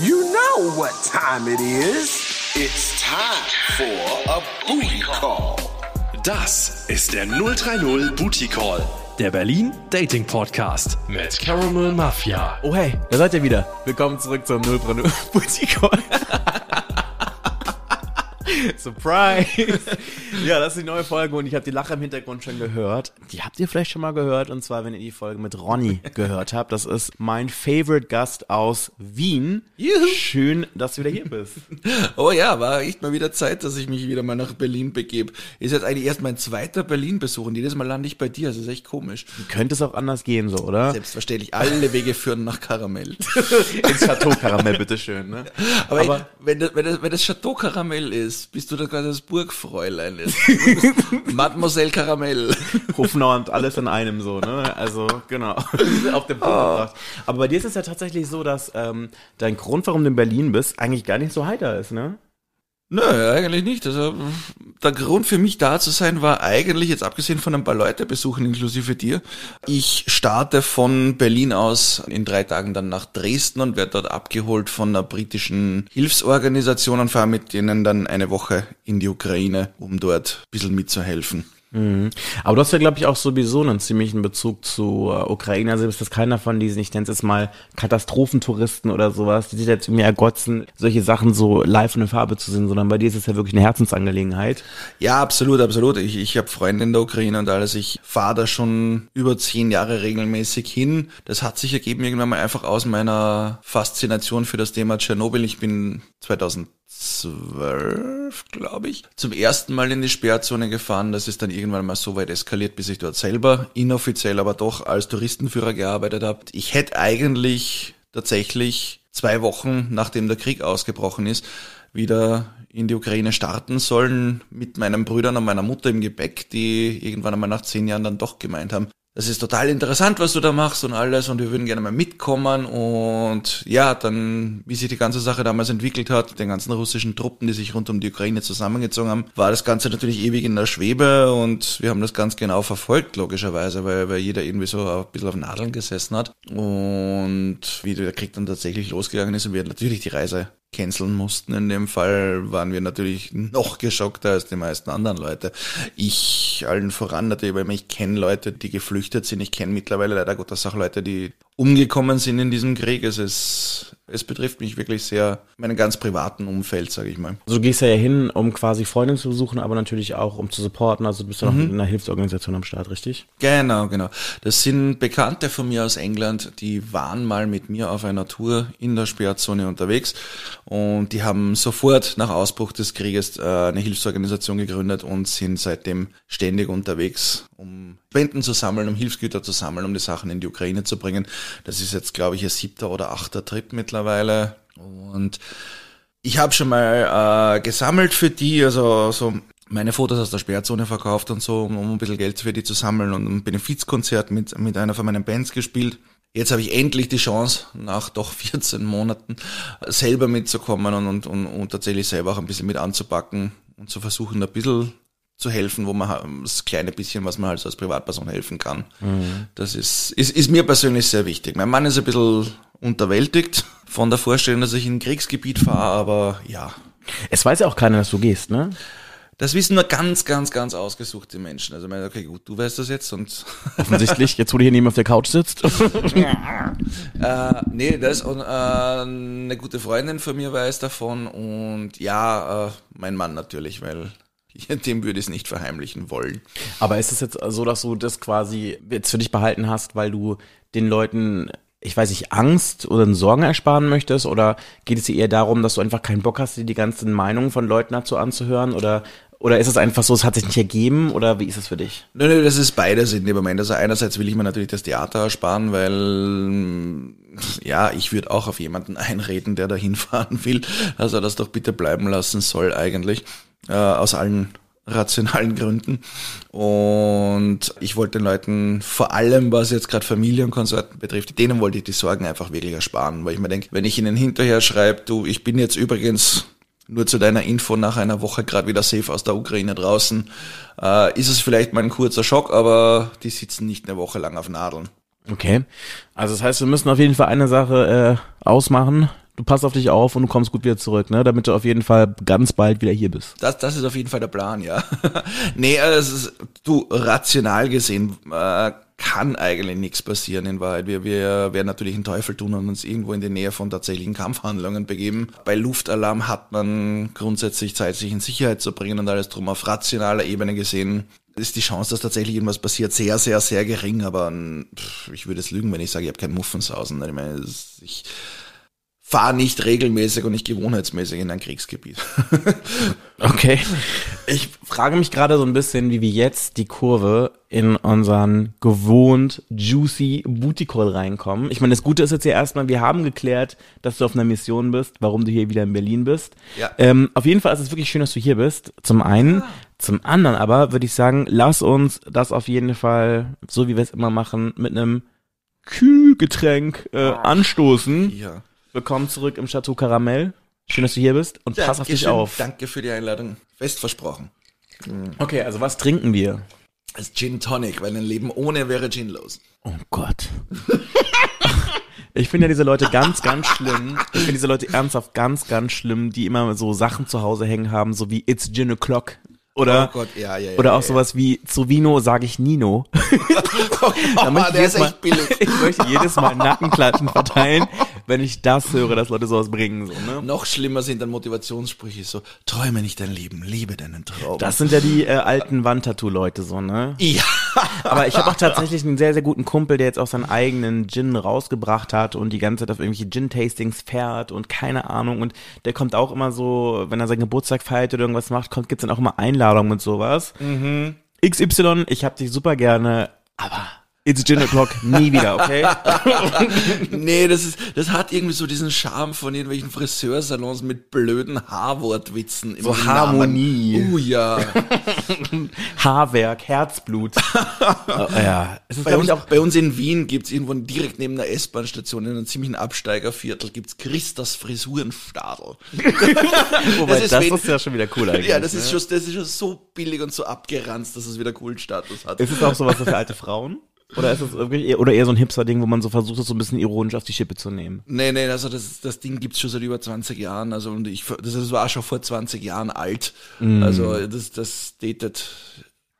You know what time it is. It's time for a booty call. Das ist der 030 Booty Call, der Berlin Dating Podcast mit Caramel Mafia. Oh hey, da seid ihr wieder. Willkommen zurück zum 0 Booty Call. Surprise! ja, das ist die neue Folge und ich habe die Lache im Hintergrund schon gehört. Die habt ihr vielleicht schon mal gehört und zwar, wenn ihr die Folge mit Ronny gehört habt. Das ist mein Favorite Gast aus Wien. Juhu. Schön, dass du wieder hier bist. Oh ja, war echt mal wieder Zeit, dass ich mich wieder mal nach Berlin begebe. Ist jetzt eigentlich erst mein zweiter Berlin-Besuch und jedes Mal lande ich bei dir. Das ist echt komisch. Könnte es auch anders gehen, so, oder? Selbstverständlich, alle Wege führen nach Karamell. Ins Chateau Karamell, bitteschön, ne? Aber, Aber- wenn, das, wenn, das, wenn das Chateau Karamell ist, bist du da gerade das Burgfräulein. Ist. Mademoiselle Karamell. Hofnau und alles in einem so, ne? Also, genau. Auf den Punkt gebracht. Aber bei dir ist es ja tatsächlich so, dass ähm, dein Grund, warum du in Berlin bist, eigentlich gar nicht so heiter ist, ne? Nö, eigentlich nicht. Also der Grund für mich da zu sein war eigentlich, jetzt abgesehen von ein paar Leute besuchen, inklusive dir, ich starte von Berlin aus in drei Tagen dann nach Dresden und werde dort abgeholt von einer britischen Hilfsorganisation und fahre mit denen dann eine Woche in die Ukraine, um dort ein bisschen mitzuhelfen. Aber du hast ja, glaube ich, auch sowieso einen ziemlichen Bezug zu äh, Ukraine. Also bist das keiner von diesen, ich nenne es jetzt mal Katastrophentouristen oder sowas, die sich jetzt irgendwie ergotzen, solche Sachen so live in der Farbe zu sehen, sondern bei dir ist es ja wirklich eine Herzensangelegenheit. Ja, absolut, absolut. Ich, ich habe Freunde in der Ukraine und alles. Ich fahre da schon über zehn Jahre regelmäßig hin. Das hat sich ergeben irgendwann mal einfach aus meiner Faszination für das Thema Tschernobyl. Ich bin 2012, glaube ich, zum ersten Mal in die Sperrzone gefahren. Das ist dann irgendwann mal so weit eskaliert, bis ich dort selber inoffiziell, aber doch als Touristenführer gearbeitet habe. Ich hätte eigentlich tatsächlich zwei Wochen, nachdem der Krieg ausgebrochen ist, wieder in die Ukraine starten sollen mit meinen Brüdern und meiner Mutter im Gepäck, die irgendwann einmal nach zehn Jahren dann doch gemeint haben, das ist total interessant, was du da machst und alles und wir würden gerne mal mitkommen und ja, dann, wie sich die ganze Sache damals entwickelt hat, den ganzen russischen Truppen, die sich rund um die Ukraine zusammengezogen haben, war das Ganze natürlich ewig in der Schwebe und wir haben das ganz genau verfolgt, logischerweise, weil, weil jeder irgendwie so ein bisschen auf Nadeln gesessen hat und wie der Krieg dann tatsächlich losgegangen ist und wir natürlich die Reise canceln mussten. In dem Fall waren wir natürlich noch geschockter als die meisten anderen Leute. Ich allen voran natürlich, weil ich kenne Leute, die geflüchtet sind. Ich kenne mittlerweile leider Gottes auch Leute, die umgekommen sind in diesem Krieg. Es ist, es betrifft mich wirklich sehr, meinen ganz privaten Umfeld, sage ich mal. Also du gehst ja hin, um quasi Freunde zu besuchen, aber natürlich auch, um zu supporten. Also du bist ja noch in einer Hilfsorganisation am Start, richtig? Genau, genau. Das sind Bekannte von mir aus England, die waren mal mit mir auf einer Tour in der Sperrzone unterwegs und die haben sofort nach Ausbruch des Krieges äh, eine Hilfsorganisation gegründet und sind seitdem ständig unterwegs, um Spenden zu sammeln, um Hilfsgüter zu sammeln, um die Sachen in die Ukraine zu bringen. Das ist jetzt, glaube ich, ihr siebter oder achter Trip mittlerweile und ich habe schon mal äh, gesammelt für die, also so meine Fotos aus der Sperrzone verkauft und so, um, um ein bisschen Geld für die zu sammeln und ein Benefizkonzert mit, mit einer von meinen Bands gespielt. Jetzt habe ich endlich die Chance, nach doch 14 Monaten selber mitzukommen und, und, und, und tatsächlich selber auch ein bisschen mit anzupacken und zu versuchen, ein bisschen zu helfen, wo man das kleine bisschen, was man halt so als Privatperson helfen kann. Das ist, ist, ist mir persönlich sehr wichtig. Mein Mann ist ein bisschen unterwältigt von der Vorstellung, dass ich in ein Kriegsgebiet fahre, aber ja, Es weiß ja auch keiner, dass du gehst, ne? das wissen nur ganz, ganz, ganz ausgesuchte Menschen. Also, ich meine, okay, gut, du weißt das jetzt und Offensichtlich, jetzt wo du hier neben auf der Couch sitzt. äh, nee, das und, äh, eine gute Freundin von mir weiß davon und ja, äh, mein Mann natürlich, weil dem würde ich es nicht verheimlichen wollen. Aber ist es jetzt so, dass du das quasi jetzt für dich behalten hast, weil du den Leuten, ich weiß nicht, Angst oder Sorgen ersparen möchtest? Oder geht es dir eher darum, dass du einfach keinen Bock hast, dir die ganzen Meinungen von Leuten dazu anzuhören? Oder, oder ist es einfach so, es hat sich nicht ergeben? Oder wie ist es für dich? Nö, nö, das ist beides in dem Moment. Also einerseits will ich mir natürlich das Theater ersparen, weil ja, ich würde auch auf jemanden einreden, der da hinfahren will, dass er das doch bitte bleiben lassen soll eigentlich. Äh, aus allen rationalen Gründen. Und ich wollte den Leuten vor allem, was jetzt gerade Familie und Konsorten betrifft, denen wollte ich die Sorgen einfach wirklich ersparen, weil ich mir denke, wenn ich ihnen hinterher schreibe, du, ich bin jetzt übrigens nur zu deiner Info nach einer Woche gerade wieder safe aus der Ukraine draußen, äh, ist es vielleicht mal ein kurzer Schock, aber die sitzen nicht eine Woche lang auf Nadeln. Okay. Also das heißt, wir müssen auf jeden Fall eine Sache äh, ausmachen. Du passt auf dich auf und du kommst gut wieder zurück, ne? Damit du auf jeden Fall ganz bald wieder hier bist. Das, das ist auf jeden Fall der Plan, ja. nee, ist, du, rational gesehen, äh, kann eigentlich nichts passieren in Wahrheit. Wir, wir werden natürlich einen Teufel tun und uns irgendwo in die Nähe von tatsächlichen Kampfhandlungen begeben. Bei Luftalarm hat man grundsätzlich Zeit, sich in Sicherheit zu bringen und alles drum. Auf rationaler Ebene gesehen ist die Chance, dass tatsächlich irgendwas passiert, sehr, sehr, sehr gering. Aber pff, ich würde es lügen, wenn ich sage, ich habe kein Muffensausen. Ich meine, ich fahre nicht regelmäßig und nicht gewohnheitsmäßig in ein Kriegsgebiet. okay. Ich frage mich gerade so ein bisschen, wie wir jetzt die Kurve in unseren gewohnt juicy Booty Call reinkommen. Ich meine, das Gute ist jetzt ja erstmal, wir haben geklärt, dass du auf einer Mission bist, warum du hier wieder in Berlin bist. Ja. Ähm, auf jeden Fall ist es wirklich schön, dass du hier bist. Zum einen. Zum anderen aber würde ich sagen, lass uns das auf jeden Fall, so wie wir es immer machen, mit einem Kühlgetränk äh, anstoßen. Ja. Willkommen zurück im Chateau Karamell. Schön, dass du hier bist und pass auf dich Dankeschön. auf. Danke für die Einladung. Fest versprochen. Okay, also was trinken wir? Das Gin Tonic, weil ein Leben ohne wäre ginlos. Oh Gott. Ich finde ja diese Leute ganz, ganz schlimm. Ich finde diese Leute ernsthaft ganz, ganz schlimm, die immer so Sachen zu Hause hängen haben, so wie It's Gin O'Clock. Oder, Oh Gott, ja, ja, ja, oder auch sowas wie zu Vino sage ich Nino. Da möchte ich jedes Mal, ich möchte jedes Mal Nackenklatschen verteilen, wenn ich das höre, dass Leute sowas bringen. So, ne? Noch schlimmer sind dann Motivationssprüche so, träume nicht dein Leben, lebe deinen Traum. Das sind ja die äh, alten Wandtattoo-Leute so, ne? ja. Aber ich habe auch tatsächlich einen sehr, sehr guten Kumpel, der jetzt auch seinen eigenen Gin rausgebracht hat und die ganze Zeit auf irgendwelche Gin-Tastings fährt und keine Ahnung. Und der kommt auch immer so, wenn er seinen Geburtstag feiert oder irgendwas macht, kommt, gibt's dann auch immer Einladungen und sowas. XY, ich hab dich super gerne, aber it's Gin O'Clock nie wieder, okay? Nee, das ist, das hat irgendwie so diesen Charme von irgendwelchen Friseursalons mit blöden Haarwortwitzen. So Namen. Harmonie. Oh ja. Haarwerk, Herzblut. Äh, ja, es ist Bei uns, bei uns in Wien gibt's irgendwo direkt neben der S-Bahn-Station in einem ziemlichen Absteigerviertel gibt's Christas Frisurenstadel. Wobei, das das, ist ist, wen- ja schon wieder cool eigentlich. Ja, das ne? ist, schon, das ist schon so billig und so abgeranzt, dass es wieder coolen Status hat. Ist es auch sowas so für alte Frauen? Oder ist eher, oder eher so ein Hipster-Ding, wo man so versucht, es so ein bisschen ironisch auf die Schippe zu nehmen? Nee, nee, also das, das Ding gibt's schon seit über 20 Jahren. Also und ich das war schon vor 20 Jahren alt. Mm. Also das, das datet.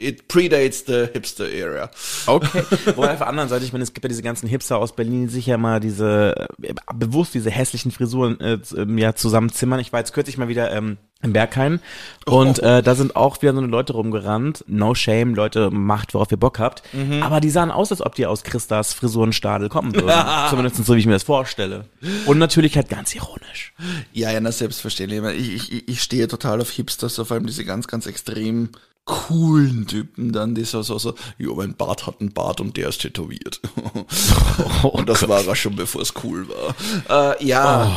It predates the hipster era. Okay. Wobei auf der anderen Seite, ich meine, es gibt ja diese ganzen Hipster aus Berlin, die sich ja mal diese, äh, bewusst diese hässlichen Frisuren äh, ähm, ja zusammenzimmern. Ich war jetzt kürzlich mal wieder ähm, im Berghain und äh, da sind auch wieder so eine Leute rumgerannt. No shame, Leute, macht, worauf ihr Bock habt. Aber die sahen aus, als ob die aus Christas Frisurenstadel kommen würden. Zumindest so, wie ich mir das vorstelle. Und natürlich halt ganz ironisch. Ja, ja, na selbstverständlich. Ich, ich, ich stehe total auf Hipsters, vor allem diese ganz, ganz extrem coolen Typen dann, die so, so, so, ja, mein Bart hat einen Bart und der ist tätowiert. und das war er schon, bevor es cool war. Äh, ja,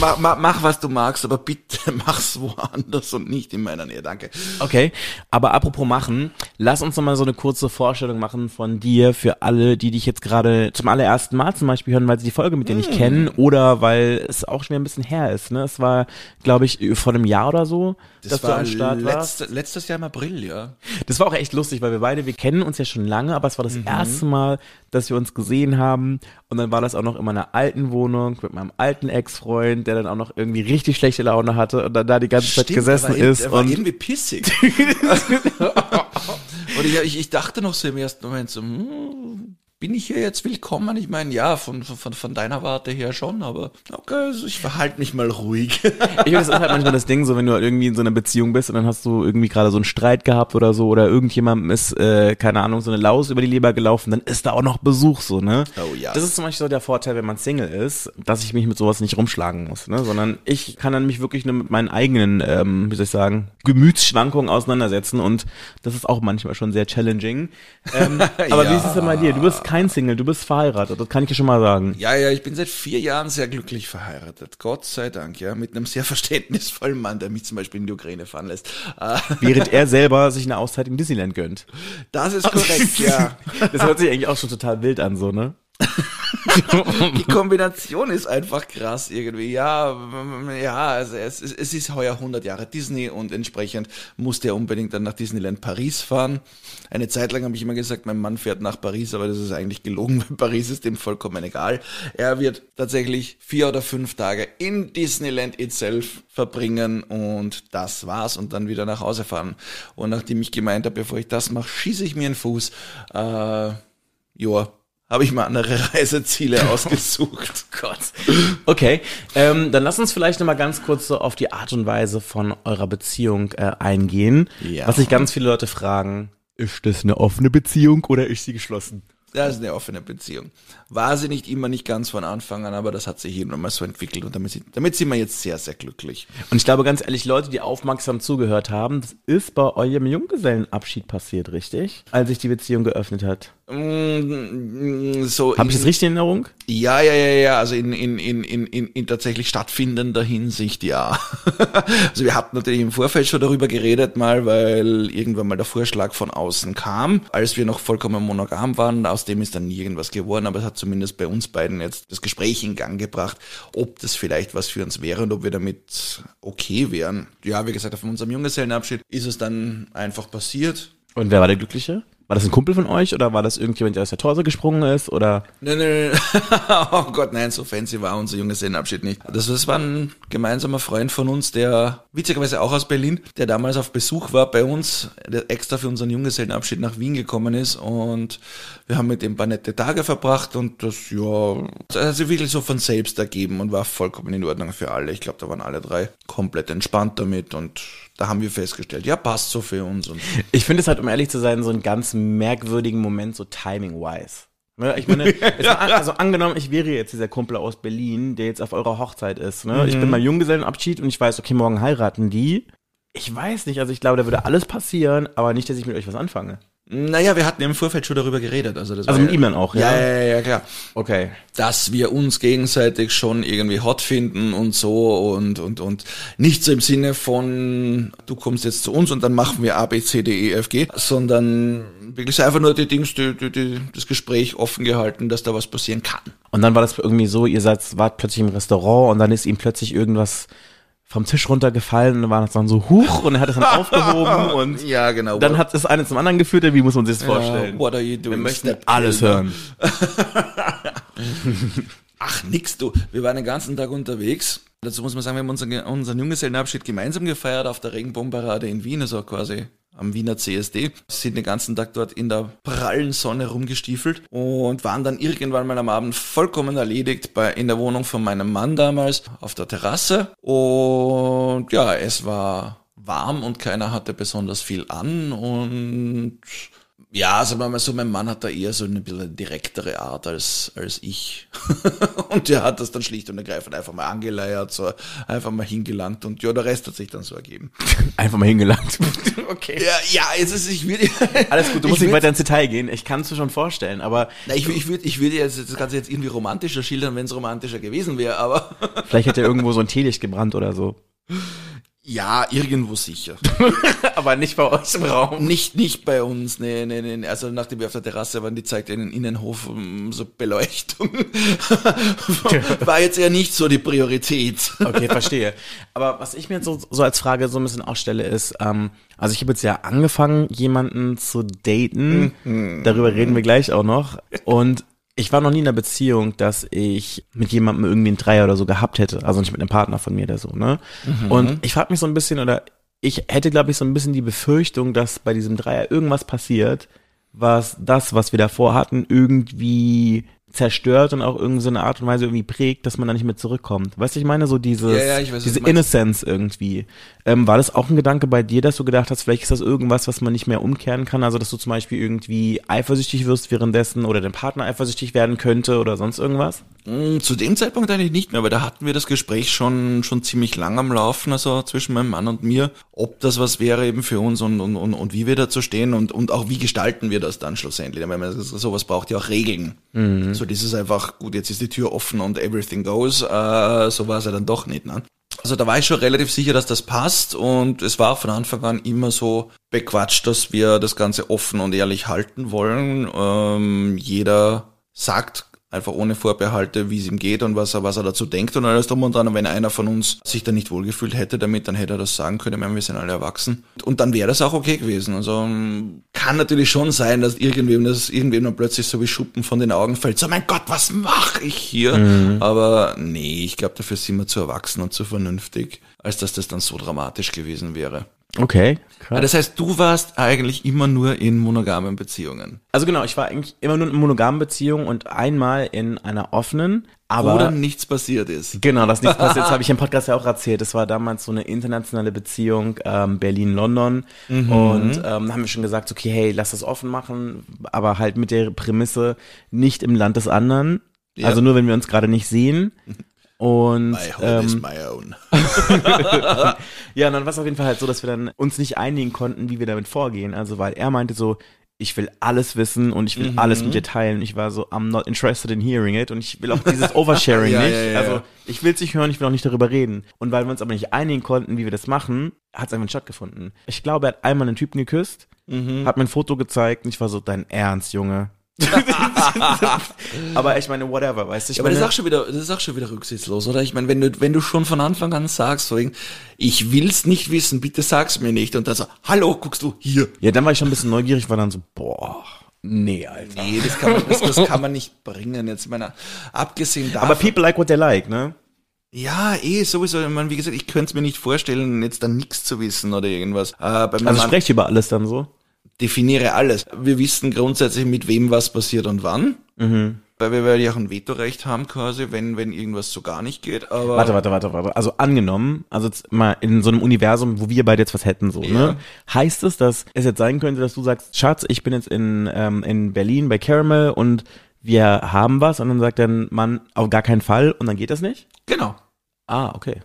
ma, ma, mach was du magst, aber bitte mach's woanders und nicht in meiner Nähe, danke. Okay, aber apropos machen, lass uns noch mal so eine kurze Vorstellung machen von dir für alle, die dich jetzt gerade zum allerersten Mal zum Beispiel hören, weil sie die Folge mit dir nicht kennen oder weil es auch schon wieder ein bisschen her ist. Ne? Es war, glaube ich, vor einem Jahr oder so, dass du am Start warst. letzte, letztes Jahr im April, ja. Das war auch echt lustig, weil wir beide, wir kennen uns ja schon lange, aber es war das erste Mal, dass wir uns gesehen haben. Und dann war das auch noch in meiner alten Wohnung mit meinem alten Ex-Freund, der dann auch noch irgendwie richtig schlechte Laune hatte und dann da die ganze Zeit Stimmt, gesessen der war, ist. Der war und irgendwie pissig. und ich, ich, ich dachte noch so im ersten Moment so, hm, bin ich hier jetzt willkommen? Ich meine, ja, von, von, von deiner Warte her schon, aber okay, also ich verhalte mich mal ruhig. Ich finde, das ist halt manchmal das Ding, so wenn du halt irgendwie in so einer Beziehung bist und dann hast du irgendwie gerade so einen Streit gehabt oder so oder irgendjemandem ist, äh, keine Ahnung, so eine Laus über die Leber gelaufen, dann ist da auch noch Besuch so, ne? Oh ja. Das ist zum Beispiel so der Vorteil, wenn man Single ist, dass ich mich mit sowas nicht rumschlagen muss, ne? Sondern ich kann dann mich wirklich nur mit meinen eigenen, ähm, wie soll ich sagen, Gemütsschwankungen auseinandersetzen und das ist auch manchmal schon sehr challenging. Ähm, aber wie ist es denn bei dir? Du bist kein Single, du bist verheiratet, das kann ich dir schon mal sagen. ja, ja, ich bin seit vier Jahren sehr glücklich verheiratet. Gott sei Dank, ja, mit einem sehr verständnisvollen Mann, der mich zum Beispiel in die Ukraine fahren lässt. Äh, Während er selber sich eine Auszeit im Disneyland gönnt. das ist korrekt, ja. Das hört sich eigentlich auch schon total wild an, so, ne? die Kombination ist einfach krass irgendwie. Ja, ja, also es, es ist heuer 100 Jahre Disney und entsprechend musste er unbedingt dann nach Disneyland Paris fahren. Eine Zeit lang habe ich immer gesagt, mein Mann fährt nach Paris, aber das ist eigentlich gelogen, weil Paris ist dem vollkommen egal. Er wird tatsächlich vier oder fünf Tage in Disneyland itself verbringen und das war's und dann wieder nach Hause fahren. Und nachdem ich gemeint habe, bevor ich das mache, schieße ich mir einen Fuß. Äh, ja, habe ich mal andere Reiseziele ausgesucht. Oh Gott. Okay, ähm, dann lass uns vielleicht nochmal ganz kurz so auf die Art und Weise von eurer Beziehung äh, eingehen. Ja. Was sich ganz viele Leute fragen, ist das eine offene Beziehung oder ist sie geschlossen? Das ist eine offene Beziehung. War sie nicht immer nicht ganz von Anfang an, aber das hat sich hier nochmal so entwickelt und damit, damit sind wir jetzt sehr, sehr glücklich. Und ich glaube ganz ehrlich, Leute, die aufmerksam zugehört haben, das ist bei eurem Junggesellenabschied passiert, richtig? Als sich die Beziehung geöffnet hat. Mm, So Habe ich das richtig in Erinnerung? Ja, ja, ja, ja, also in, in, in, in, in, tatsächlich stattfindender Hinsicht, ja. also wir hatten natürlich im Vorfeld schon darüber geredet mal, weil irgendwann mal der Vorschlag von außen kam, als wir noch vollkommen monogam waren, aus dem ist dann nie irgendwas geworden, aber es hat zumindest bei uns beiden jetzt das Gespräch in Gang gebracht, ob das vielleicht was für uns wäre und ob wir damit okay wären. Ja, wie gesagt, auf unserem Junggesellenabschied ist es dann einfach passiert. Und wer war der Glückliche? War das ein Kumpel von euch oder war das irgendjemand, der aus der Torse gesprungen ist oder? Nein, nein, nein. oh Gott, nein, so fancy war unser Junggesellenabschied nicht. Das, das war ein gemeinsamer Freund von uns, der witzigerweise auch aus Berlin, der damals auf Besuch war bei uns, der extra für unseren Junggesellenabschied nach Wien gekommen ist und wir haben mit ihm ein paar nette Tage verbracht und das, ja, das hat sich wirklich so von selbst ergeben und war vollkommen in Ordnung für alle. Ich glaube, da waren alle drei komplett entspannt damit und da haben wir festgestellt, ja, passt so für uns und Ich finde es halt, um ehrlich zu sein, so einen ganz merkwürdigen Moment, so timing-wise. Ne, Ich meine, war, an- also angenommen, ich wäre jetzt dieser Kumpel aus Berlin, der jetzt auf eurer Hochzeit ist. Ne? Ich bin beim Junggesellenabschied und ich weiß, okay, morgen heiraten die. Ich weiß nicht, also ich glaube, da würde alles passieren, aber nicht, dass ich mit euch was anfange. Naja, wir hatten im Vorfeld schon darüber geredet. Also, das Also mit ihm dann auch, ja? ja? Ja, ja, ja, klar. Okay. dass wir uns gegenseitig schon irgendwie hot finden und so und, und, und nicht so im Sinne von, du kommst jetzt zu uns und dann machen wir A, B, C, D, E, F, G, sondern wirklich einfach nur die Dings, die, die, die, das Gespräch offen gehalten, dass da was passieren kann. Und dann war das irgendwie so, ihr seid, wart plötzlich im Restaurant und dann ist ihm plötzlich irgendwas vom Tisch runtergefallen und war das dann so huch und er hat es dann aufgehoben und Ja, genau. dann hat das eine zum anderen geführt, wie muss man sich das vorstellen? What are you doing? Wir möchten alles hören. Ach, nix, du. Wir waren den ganzen Tag unterwegs. Dazu muss man sagen, wir haben unseren, unseren Junggesellenabschied gemeinsam gefeiert auf der Regenbogenparade in Wien, also quasi am Wiener CSD. Sind den ganzen Tag dort in der prallen Sonne rumgestiefelt und waren dann irgendwann mal am Abend vollkommen erledigt bei, in der Wohnung von meinem Mann damals auf der Terrasse. Und ja, es war warm und keiner hatte besonders viel an und ja, sagen wir mal so, mein Mann hat da eher so eine bisschen direktere Art als, als ich. und der hat das dann schlicht und ergreifend einfach mal angeleiert, so einfach mal hingelangt und ja, der Rest hat sich dann so ergeben. Einfach mal hingelangt. okay. Ja, ja, es ist, ich würde. Alles gut, du musst ich nicht würd- weiter ins Detail gehen. Ich kann es mir schon vorstellen, aber Na, ich, ich würde ich würde jetzt das Ganze jetzt irgendwie romantischer schildern, wenn es romantischer gewesen wäre, aber vielleicht hat er irgendwo so ein Teelicht gebrannt oder so. Ja, irgendwo sicher. aber nicht bei euch im Raum. Nicht, nicht bei uns, nee, nee, nee. Also nachdem wir auf der Terrasse waren, die zeigte einen Innenhof um, so Beleuchtung. War jetzt eher nicht so die Priorität. Okay, verstehe. Aber was ich mir jetzt so, so als Frage so ein bisschen auch stelle, ist, ähm, also ich habe jetzt ja angefangen, jemanden zu daten. Darüber reden wir gleich auch noch. Und ich war noch nie in einer Beziehung, dass ich mit jemandem irgendwie einen Dreier oder so gehabt hätte. Also nicht mit einem Partner von mir oder so, ne? Und ich frage mich so ein bisschen, oder ich hätte, glaube ich, so ein bisschen die Befürchtung, dass bei diesem Dreier irgendwas passiert, was das, was wir davor hatten, irgendwie zerstört und auch irgendwie so eine Art und Weise irgendwie prägt, dass man da nicht mehr zurückkommt. Weißt du, ich meine, so dieses, Ja, ja, weiß, diese. Innocence irgendwie. Ähm, war das auch ein Gedanke bei dir, dass du gedacht hast, vielleicht ist das irgendwas, was man nicht mehr umkehren kann? Also, dass du zum Beispiel irgendwie eifersüchtig wirst währenddessen oder dein Partner eifersüchtig werden könnte oder sonst irgendwas? Mm, Zu dem Zeitpunkt eigentlich nicht mehr, weil da hatten wir das Gespräch schon, schon ziemlich lang am Laufen, also zwischen meinem Mann und mir, ob das was wäre eben für uns und, und, und, und wie wir dazu stehen und, und auch wie gestalten wir das dann schlussendlich. Weil man, sowas braucht ja auch Regeln. So dieses einfach, gut, jetzt ist die Tür offen und everything goes, äh, so war es ja dann doch nicht. Ne? Also da war ich schon relativ sicher, dass das passt und es war von Anfang an immer so bequatscht, dass wir das Ganze offen und ehrlich halten wollen. Ähm, jeder sagt einfach ohne Vorbehalte, wie es ihm geht und was er, was er dazu denkt und alles drum und dran. Und wenn einer von uns sich da nicht wohlgefühlt hätte damit, dann hätte er das sagen können. Ich meine, wir sind alle erwachsen. Und dann wäre das auch okay gewesen. Also ähm, kann natürlich schon sein, dass irgendwem das irgendwem dann plötzlich so wie Schuppen von den Augen fällt. So, mein Gott, was mache ich hier? Aber nee, ich glaube, dafür sind wir zu erwachsen und zu vernünftig, als dass das dann so dramatisch gewesen wäre. Okay. Ja, das heißt, du warst eigentlich immer nur in monogamen Beziehungen. Also genau, ich war eigentlich immer nur in monogamen Beziehungen und einmal in einer offenen, aber wo dann nichts passiert ist. Genau, das nichts passiert. Das habe ich im Podcast ja auch erzählt. Das war damals so eine internationale Beziehung, ähm, Berlin-London. Mhm. Und ähm, haben wir schon gesagt, okay, hey, lass das offen machen, aber halt mit der Prämisse nicht im Land des anderen. Ja. Also nur, wenn wir uns gerade nicht sehen. Und My home is ähm, my own. ja, und dann war es auf jeden Fall halt so, dass wir dann uns nicht einigen konnten, wie wir damit vorgehen. Also weil er meinte so, ich will alles wissen und ich will Mhm. alles mit dir teilen. Und ich war so, I'm not interested in hearing it. Und ich will auch dieses Oversharing Ja, nicht. ja, ja, also ich will es nicht hören, ich will auch nicht darüber reden. Und weil wir uns aber nicht einigen konnten, wie wir das machen, hat es einfach nicht stattgefunden. Ich glaube, er hat einmal einen Typen geküsst, Mhm. hat mir ein Foto gezeigt und ich war so, dein Ernst, Junge. aber ich meine, whatever, weißt du? Ich Ja, aber das ist meine, auch schon wieder, das ist auch schon wieder rücksichtslos, oder? Ich meine, wenn du, wenn du schon von Anfang an sagst, so, ich will's nicht wissen, bitte sag's mir nicht, und dann so, hallo, guckst du hier. ja, dann war ich schon ein bisschen neugierig, war dann so, boah, nee, Alter. Nee, das kann man, das, das kann man nicht bringen. Jetzt, ich meine, abgesehen davon. Aber people like what they like, ne? ja, eh, sowieso. Ich meine, wie gesagt, ich könnte es mir nicht vorstellen, jetzt dann nichts zu wissen oder irgendwas. Äh, Also Mann sprecht über alles dann so. Definiere alles. Wir wissen grundsätzlich, mit wem was passiert und wann. Mhm. Weil wir weil ja auch ein Vetorecht haben quasi, wenn, wenn irgendwas so gar nicht geht. Aber Warte, warte, warte, warte. Also angenommen, also jetzt mal in so einem Universum, wo wir beide jetzt was hätten, so, ne? Heißt es, dass es jetzt sein könnte, dass du sagst, Schatz, ich bin jetzt in, ähm, in Berlin bei Caramel und wir haben was und dann sagt dein Mann, auf gar keinen Fall und dann geht das nicht? genau. Ah, okay.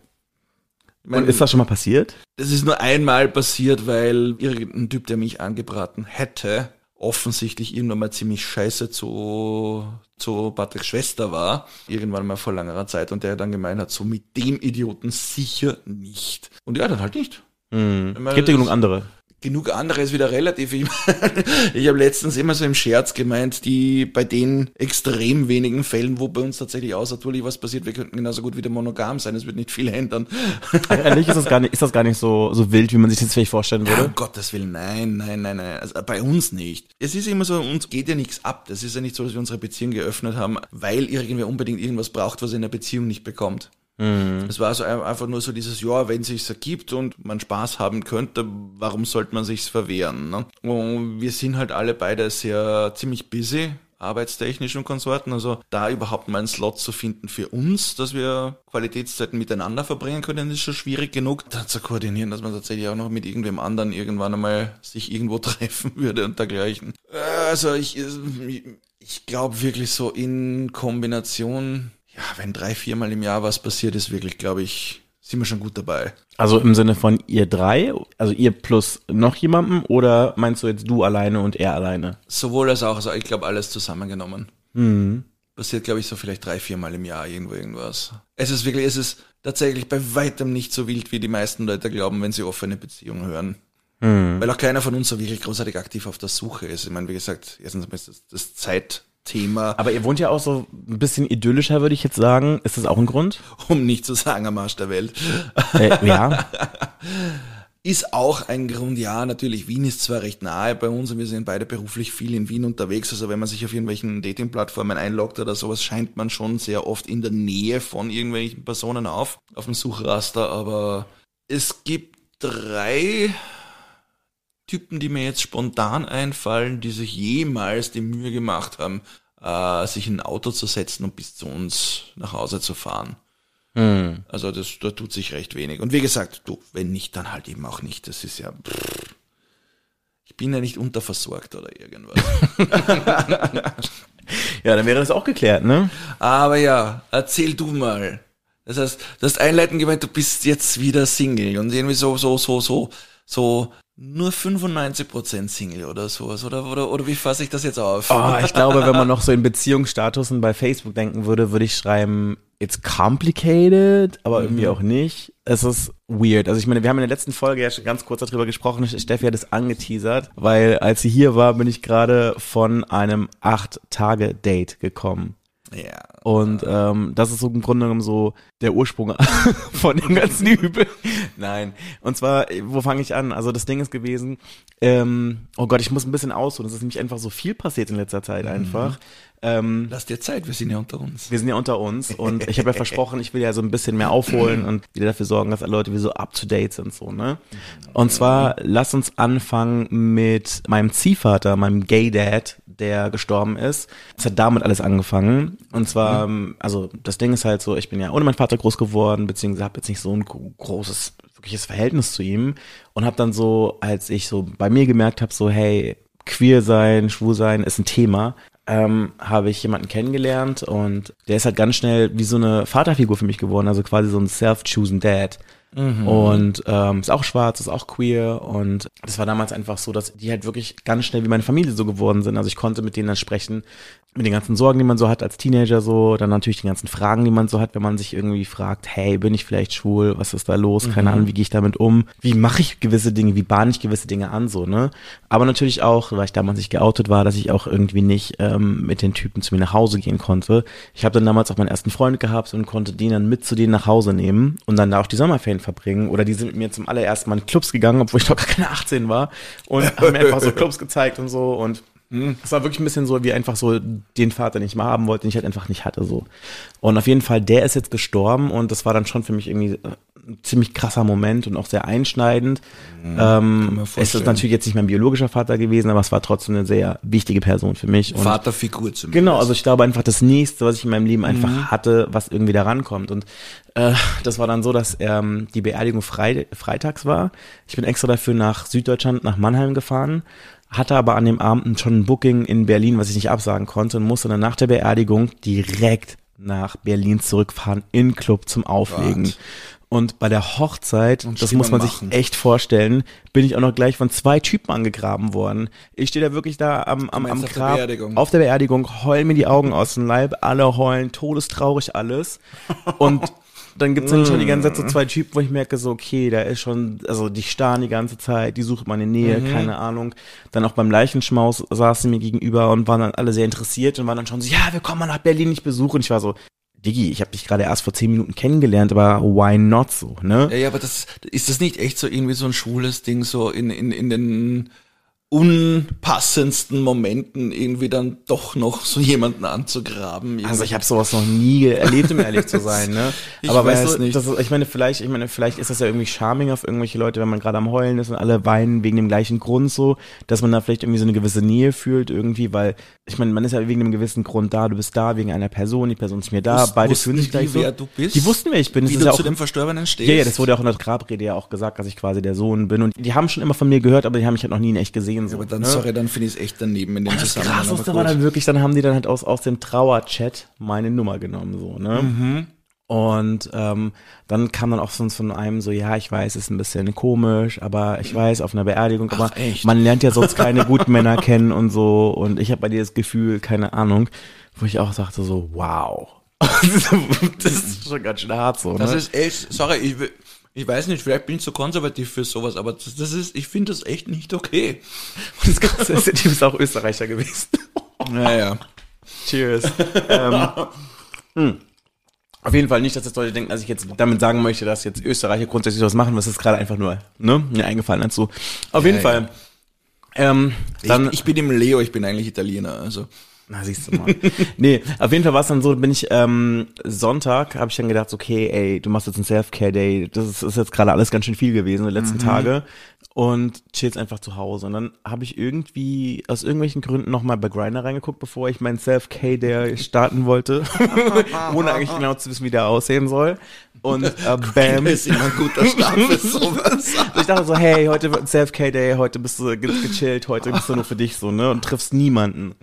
Mein, Und ist das schon mal passiert? Das ist nur einmal passiert, weil irgendein Typ, der mich angebraten hätte, offensichtlich irgendwann mal ziemlich scheiße zu, zu Patricks Schwester war. Irgendwann mal vor langerer Zeit und der dann gemeint hat, so mit dem Idioten sicher nicht. Und ja, dann halt nicht. Hm. Ich meine, Gibt ja genug andere. Genug andere ist wieder relativ. Ich, ich habe letztens immer so im Scherz gemeint, die bei den extrem wenigen Fällen, wo bei uns tatsächlich außertourlich was passiert, wir könnten genauso gut wieder monogam sein, es wird nicht viel ändern. Ehrlich ist das gar nicht, ist das gar nicht so, so wild, wie man sich das vielleicht vorstellen Ja, würde? um Gottes Willen, nein, nein, nein, nein. Also bei uns nicht. Es ist immer so, uns geht ja nichts ab. Das ist ja nicht so, dass wir unsere Beziehung geöffnet haben, weil irgendwer unbedingt irgendwas braucht, was er in der Beziehung nicht bekommt. Es war so ein- einfach nur so dieses, ja, wenn sich's ergibt und man Spaß haben könnte, warum sollte man sich's verwehren? Ne? Und wir sind halt alle beide sehr ziemlich busy, arbeitstechnisch und Konsorten. Also da überhaupt mal einen Slot zu finden für uns, dass wir Qualitätszeiten miteinander verbringen können, ist schon schwierig genug. Dann zu koordinieren, dass man tatsächlich auch noch mit irgendwem anderen irgendwann einmal sich irgendwo treffen würde und dergleichen. Äh, Also ich, ich glaube wirklich so in Kombination, ja, wenn drei, viermal im Jahr was passiert ist, wirklich, glaube ich, sind wir schon gut dabei. Also im Sinne von ihr drei, also ihr plus noch jemandem oder meinst du jetzt du alleine und er alleine? Sowohl als auch, also ich glaube, alles zusammengenommen. Passiert, glaube ich, so vielleicht drei, viermal im Jahr irgendwo irgendwas. Es ist wirklich, es ist tatsächlich bei weitem nicht so wild, wie die meisten Leute glauben, wenn sie offene Beziehungen hören. Weil auch keiner von uns so wirklich großartig aktiv auf der Suche ist. Ich meine, wie gesagt, erstens mal ist das, das Zeitthema, Aber ihr wohnt ja auch so ein bisschen idyllischer, würde ich jetzt sagen. Ist das auch ein Grund? um nicht zu sagen am Arsch der Welt. Äh, ja. Ist auch ein Grund, ja, natürlich. Wien ist zwar recht nahe bei uns und wir sind beide beruflich viel in Wien unterwegs. Also wenn man sich auf irgendwelchen Dating-Plattformen einloggt oder sowas, scheint man schon sehr oft in der Nähe von irgendwelchen Personen auf, auf dem Suchraster. Aber es gibt drei Typen, die mir jetzt spontan einfallen, die sich jemals die Mühe gemacht haben, äh, sich in ein Auto zu setzen und bis zu uns nach Hause zu fahren. Also das, da tut sich recht wenig. Und wie gesagt, du, wenn nicht, dann halt eben auch nicht. Das ist ja. Pff, ich bin ja nicht unterversorgt oder irgendwas. Ja, dann wäre das auch geklärt, ne? Aber ja, erzähl du mal. Das heißt, du hast einleitend gemeint, du bist jetzt wieder Single und irgendwie so, so, so, so, so nur 95% Single oder sowas. Oder, oder, oder wie fasse ich das jetzt auf? Oh, ich glaube, wenn man noch so in Beziehungsstatusen bei Facebook denken würde, würde ich schreiben, it's complicated, aber irgendwie auch nicht. Es ist weird. Also ich meine, wir haben in der letzten Folge ja schon ganz kurz darüber gesprochen. Steffi hat es angeteasert, weil als sie hier war, bin ich gerade von einem Acht-Tage-Date gekommen. Ja. Und ähm, das ist so im Grunde genommen so der Ursprung von dem ganzen Übel. Nein. Und zwar, wo fange ich an? Also das Ding ist gewesen, ähm, oh Gott, ich muss ein bisschen ausholen. Es ist nämlich einfach so viel passiert in letzter Zeit einfach. Ähm, Lass dir Zeit, wir sind ja unter uns. wir sind ja unter uns und ich habe ja versprochen, ich will ja so ein bisschen mehr aufholen und wieder dafür sorgen, dass alle Leute wie so up to date sind so, ne? Und zwar lass uns anfangen mit meinem Ziehvater, meinem Gay Dad, der gestorben ist. Es hat damit alles angefangen und zwar also das Ding ist halt so, ich bin ja ohne meinen Vater groß geworden, beziehungsweise habe jetzt nicht so ein gro- großes wirkliches Verhältnis zu ihm und habe dann so, als ich so bei mir gemerkt habe, so hey, queer sein, schwul sein ist ein Thema, ähm, habe ich jemanden kennengelernt und der ist halt ganz schnell wie so eine Vaterfigur für mich geworden, also quasi so ein self-chosen Dad. Und ähm, ist auch schwarz, ist auch queer und das war damals einfach so, dass die halt wirklich ganz schnell wie meine Familie so geworden sind. Also ich konnte mit denen dann sprechen, mit den ganzen Sorgen, die man so hat als Teenager so, dann natürlich die ganzen Fragen, die man so hat, wenn man sich irgendwie fragt, hey, bin ich vielleicht schwul, was ist da los, keine Ahnung, wie gehe ich damit um, wie mache ich gewisse Dinge, wie bahne ich gewisse Dinge an, so, ne? Aber natürlich auch, weil ich damals nicht geoutet war, dass ich auch irgendwie nicht ähm, mit den Typen zu mir nach Hause gehen konnte. Ich habe dann damals auch meinen ersten Freund gehabt und konnte den dann mit zu denen nach Hause nehmen und dann da auch die Sommerferien verbringen. Oder die sind mit mir zum allerersten Mal in Clubs gegangen, obwohl ich noch gar keine 18 war. Und haben mir einfach so Clubs gezeigt und so. Und es war wirklich ein bisschen so, wie einfach so den Vater, den ich mal haben wollte, den ich halt einfach nicht hatte, so. Und auf jeden Fall, der ist jetzt gestorben und das war dann schon für mich irgendwie äh, ein ziemlich krasser Moment und auch sehr einschneidend. ähm, mir es ist natürlich jetzt nicht mein biologischer Vater gewesen, aber es war trotzdem eine sehr wichtige Person für mich. Und Vaterfigur zumindest. Genau, also ich glaube einfach das nächste, was ich in meinem Leben einfach hatte, was irgendwie da rankommt. Und äh, das war dann so, dass ähm, die Beerdigung frei, freitags war. Ich bin extra dafür nach Süddeutschland, nach Mannheim gefahren, hatte aber an dem Abend schon ein Booking in Berlin, was ich nicht absagen konnte und musste dann nach der Beerdigung direkt nach Berlin zurückfahren in Club zum Auflegen. Gott. Und bei der Hochzeit, Und das muss man machen. sich echt vorstellen, bin ich auch noch gleich von zwei Typen angegraben worden. Ich stehe da wirklich da am, am, am meinst auf der Grab, Beerdigung? auf der Beerdigung, heulen mir die Augen aus dem Leib, alle heulen, todestraurig alles. Und dann gibt's dann schon die ganze Zeit so zwei Typen, wo ich merke, so, okay, da ist schon, also die starren die ganze Zeit, die suchen meine Nähe, Mhm. keine Ahnung. Dann auch beim Leichenschmaus saßen mir gegenüber und waren dann alle sehr interessiert und waren dann schon so, ja, wir kommen mal nach Berlin nicht besuchen. Und ich war so, Diggi, ich habe dich gerade erst vor zehn Minuten kennengelernt, aber why not so, ne? Ja, ja, aber das, ist das nicht echt so irgendwie so ein schwules Ding, so in, in, in den unpassendsten Momenten irgendwie dann doch noch so jemanden anzugraben? Also ich habe sowas noch nie erlebt, um ehrlich zu sein, ne? Ich Aber weiß weißt du, nicht. Das ich meine, vielleicht, ich meine, vielleicht ist das ja irgendwie charming auf irgendwelche Leute, wenn man gerade am Heulen ist und alle weinen wegen dem gleichen Grund so, dass man da vielleicht irgendwie so eine gewisse Nähe fühlt irgendwie, weil ich meine, man ist ja wegen einem gewissen Grund da, du bist da wegen einer Person, die Person ist mir da, Wus- beide fühlen sich die, gleich so. wer du bist? Die wussten, wer ich bin. Das Wie du ja auch, zu dem Verstorbenen stehst? ja, ja, das wurde auch in der Grabrede ja auch gesagt, dass ich quasi der Sohn bin und die haben schon immer von mir gehört, aber die haben mich halt noch nie in echt gesehen so. Aber dann, ne? sorry, dann finde ich es echt daneben in dem Das Zusammenhang. krasseste aber war dann wirklich, dann haben die dann halt aus, aus dem Trauerchat meine Nummer genommen, so, ne? Mhm. Und ähm, dann kam dann auch von, von einem so, ja, ich weiß, ist ein bisschen komisch, aber ich weiß, auf einer Beerdigung, aber Ach, echt? man lernt ja sonst keine guten Männer kennen und so. Und ich habe bei dir das Gefühl, keine Ahnung, wo ich auch sagte so, wow. das ist schon ganz schön hart so, Das ne? ist echt, sorry, ich, will- ich weiß nicht, vielleicht bin ich zu konservativ für sowas, aber das, das ist, ich finde das echt nicht okay. Und das der Typ ist auch Österreicher gewesen. Naja. Cheers. ähm, hm. Auf jeden Fall nicht, dass jetzt Leute denken, dass ich jetzt damit sagen möchte, dass jetzt Österreicher grundsätzlich was machen, was ist gerade einfach nur, ne, mir eingefallen dazu. Auf jeden ja. Fall. Ähm, dann, ich, ich bin im Leo, ich bin eigentlich Italiener, also. Na, siehst du mal. nee, auf jeden Fall war es dann so, bin ich, ähm, Sonntag, habe ich dann gedacht, okay, ey, du machst jetzt einen Self-Care-Day, das ist, ist jetzt gerade alles ganz schön viel gewesen die letzten Tage und chillst einfach zu Hause. Und dann habe ich irgendwie aus irgendwelchen Gründen nochmal bei Grindr reingeguckt, bevor ich meinen Self-Care-Day starten wollte, ohne eigentlich genau zu wissen, wie der aussehen soll. Und äh, bam. ist immer ein guter Start für sowas. Ich dachte so, hey, heute wird ein Self-Care-Day, heute bist du ge gechillt, heute bist du nur für dich so, ne? Und triffst niemanden.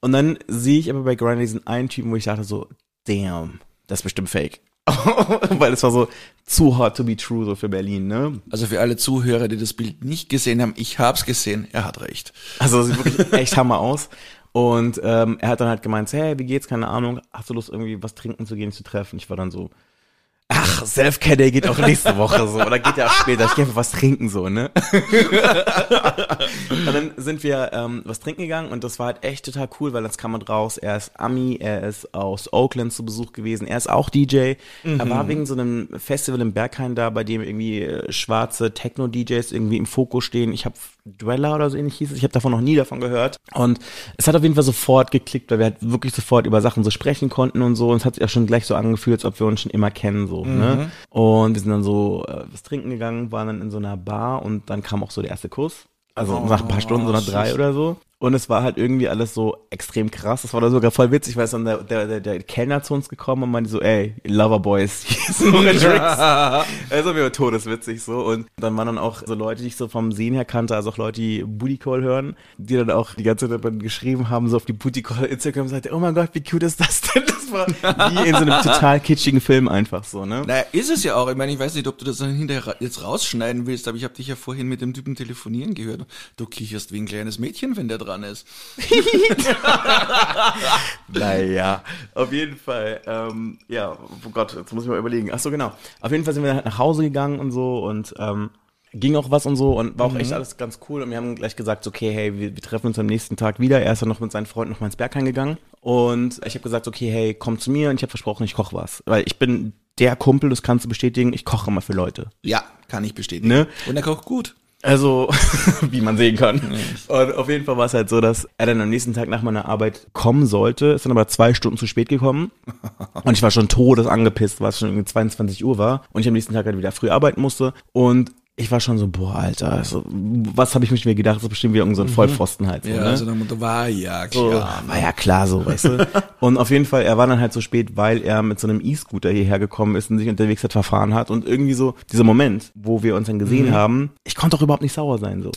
Und dann sehe ich aber bei Grindr diesen einen Typen, wo ich dachte so, damn, das ist bestimmt fake. Weil es war so zu hot to be true, so für Berlin, ne? Also für alle Zuhörer, die das Bild nicht gesehen haben, ich hab's gesehen, er hat recht. Also es sieht wirklich echt Hammer aus. Und ähm, er hat dann halt gemeint, hey, wie geht's? Keine Ahnung, hast du Lust irgendwie was trinken zu gehen, zu treffen? Ich war dann so, ach, Self-Care Day geht auch nächste Woche so, oder geht ja auch später, ich gehe einfach was trinken so, ne? und dann sind wir ähm, was trinken gegangen und das war halt echt total cool, weil das kam man raus, er ist Ami, er ist aus Oakland zu Besuch gewesen, er ist auch DJ, er war wegen so einem Festival im Berghain da, bei dem irgendwie äh, schwarze Techno-DJs irgendwie im Fokus stehen, ich habe Dweller oder so ähnlich hieß es, ich habe davon noch nie davon gehört und es hat auf jeden Fall sofort geklickt, weil wir halt wirklich sofort über Sachen so sprechen konnten und so und es hat sich ja schon gleich so angefühlt, als ob wir uns schon immer kennen so, ne? Und wir sind dann so äh, was trinken gegangen, waren dann in so einer Bar und dann kam auch so der erste Kuss. Also nach ein paar Stunden, so nach drei oder so. Und es war halt irgendwie alles so extrem krass. Das war dann sogar voll witzig, weil es dann der, der, der, der Kellner zu uns gekommen und meinte so, ey, Loverboys, hier sind eure Drinks. Also wir waren todeswitzig so. Und dann waren dann auch so Leute, die ich so vom Sehen her kannte, also auch Leute, die Booty Call hören, die dann auch die ganze Zeit geschrieben haben, so auf die Booty Call Instagram-Seite, oh mein Gott, wie cute ist das denn? Das war wie in so einem total kitschigen Film einfach so, ne? Naja, ist es ja auch. Ich meine, ich weiß nicht, ob du das dann hinterher jetzt rausschneiden willst, aber ich habe dich ja vorhin mit dem Typen telefonieren gehört. Du kicherst wie ein kleines Mädchen, wenn der dran ist. Naja, auf jeden Fall. Ähm, ja, oh Gott, jetzt muss ich mal überlegen. Ach so, genau. Auf jeden Fall sind wir halt nach Hause gegangen und so und ähm, ging auch was und so und war auch echt alles ganz cool. Und wir haben gleich gesagt, okay, hey, wir, wir treffen uns am nächsten Tag wieder. Er ist dann noch mit seinen Freunden noch mal ins Berghain gegangen. Und ich habe gesagt, okay, hey, komm zu mir und ich habe versprochen, ich koche was. Weil ich bin der Kumpel, das kannst du bestätigen, ich koche immer für Leute. Ja, kann ich bestätigen. Ne? Und er kocht gut. Also, wie man sehen kann. Und auf jeden Fall war es halt so, dass er dann am nächsten Tag nach meiner Arbeit kommen sollte, ist dann aber zwei Stunden zu spät gekommen. Und ich war schon todes angepisst, weil es schon irgendwie 22 Uhr war und ich am nächsten Tag halt wieder früh arbeiten musste. Und ich war schon so, boah, Alter, also, was habe ich mir gedacht? Das ist bestimmt wieder irgend so ein Vollpfosten halt. So, Ja, ne? also dann war ja So, klar. war ja klar so, weißt du. Und auf jeden Fall, er war dann halt so spät, weil er mit so einem E-Scooter hierher gekommen ist und sich unterwegs hat verfahren hat. Und irgendwie so, dieser Moment, wo wir uns dann gesehen haben, ich konnte doch überhaupt nicht sauer sein, so.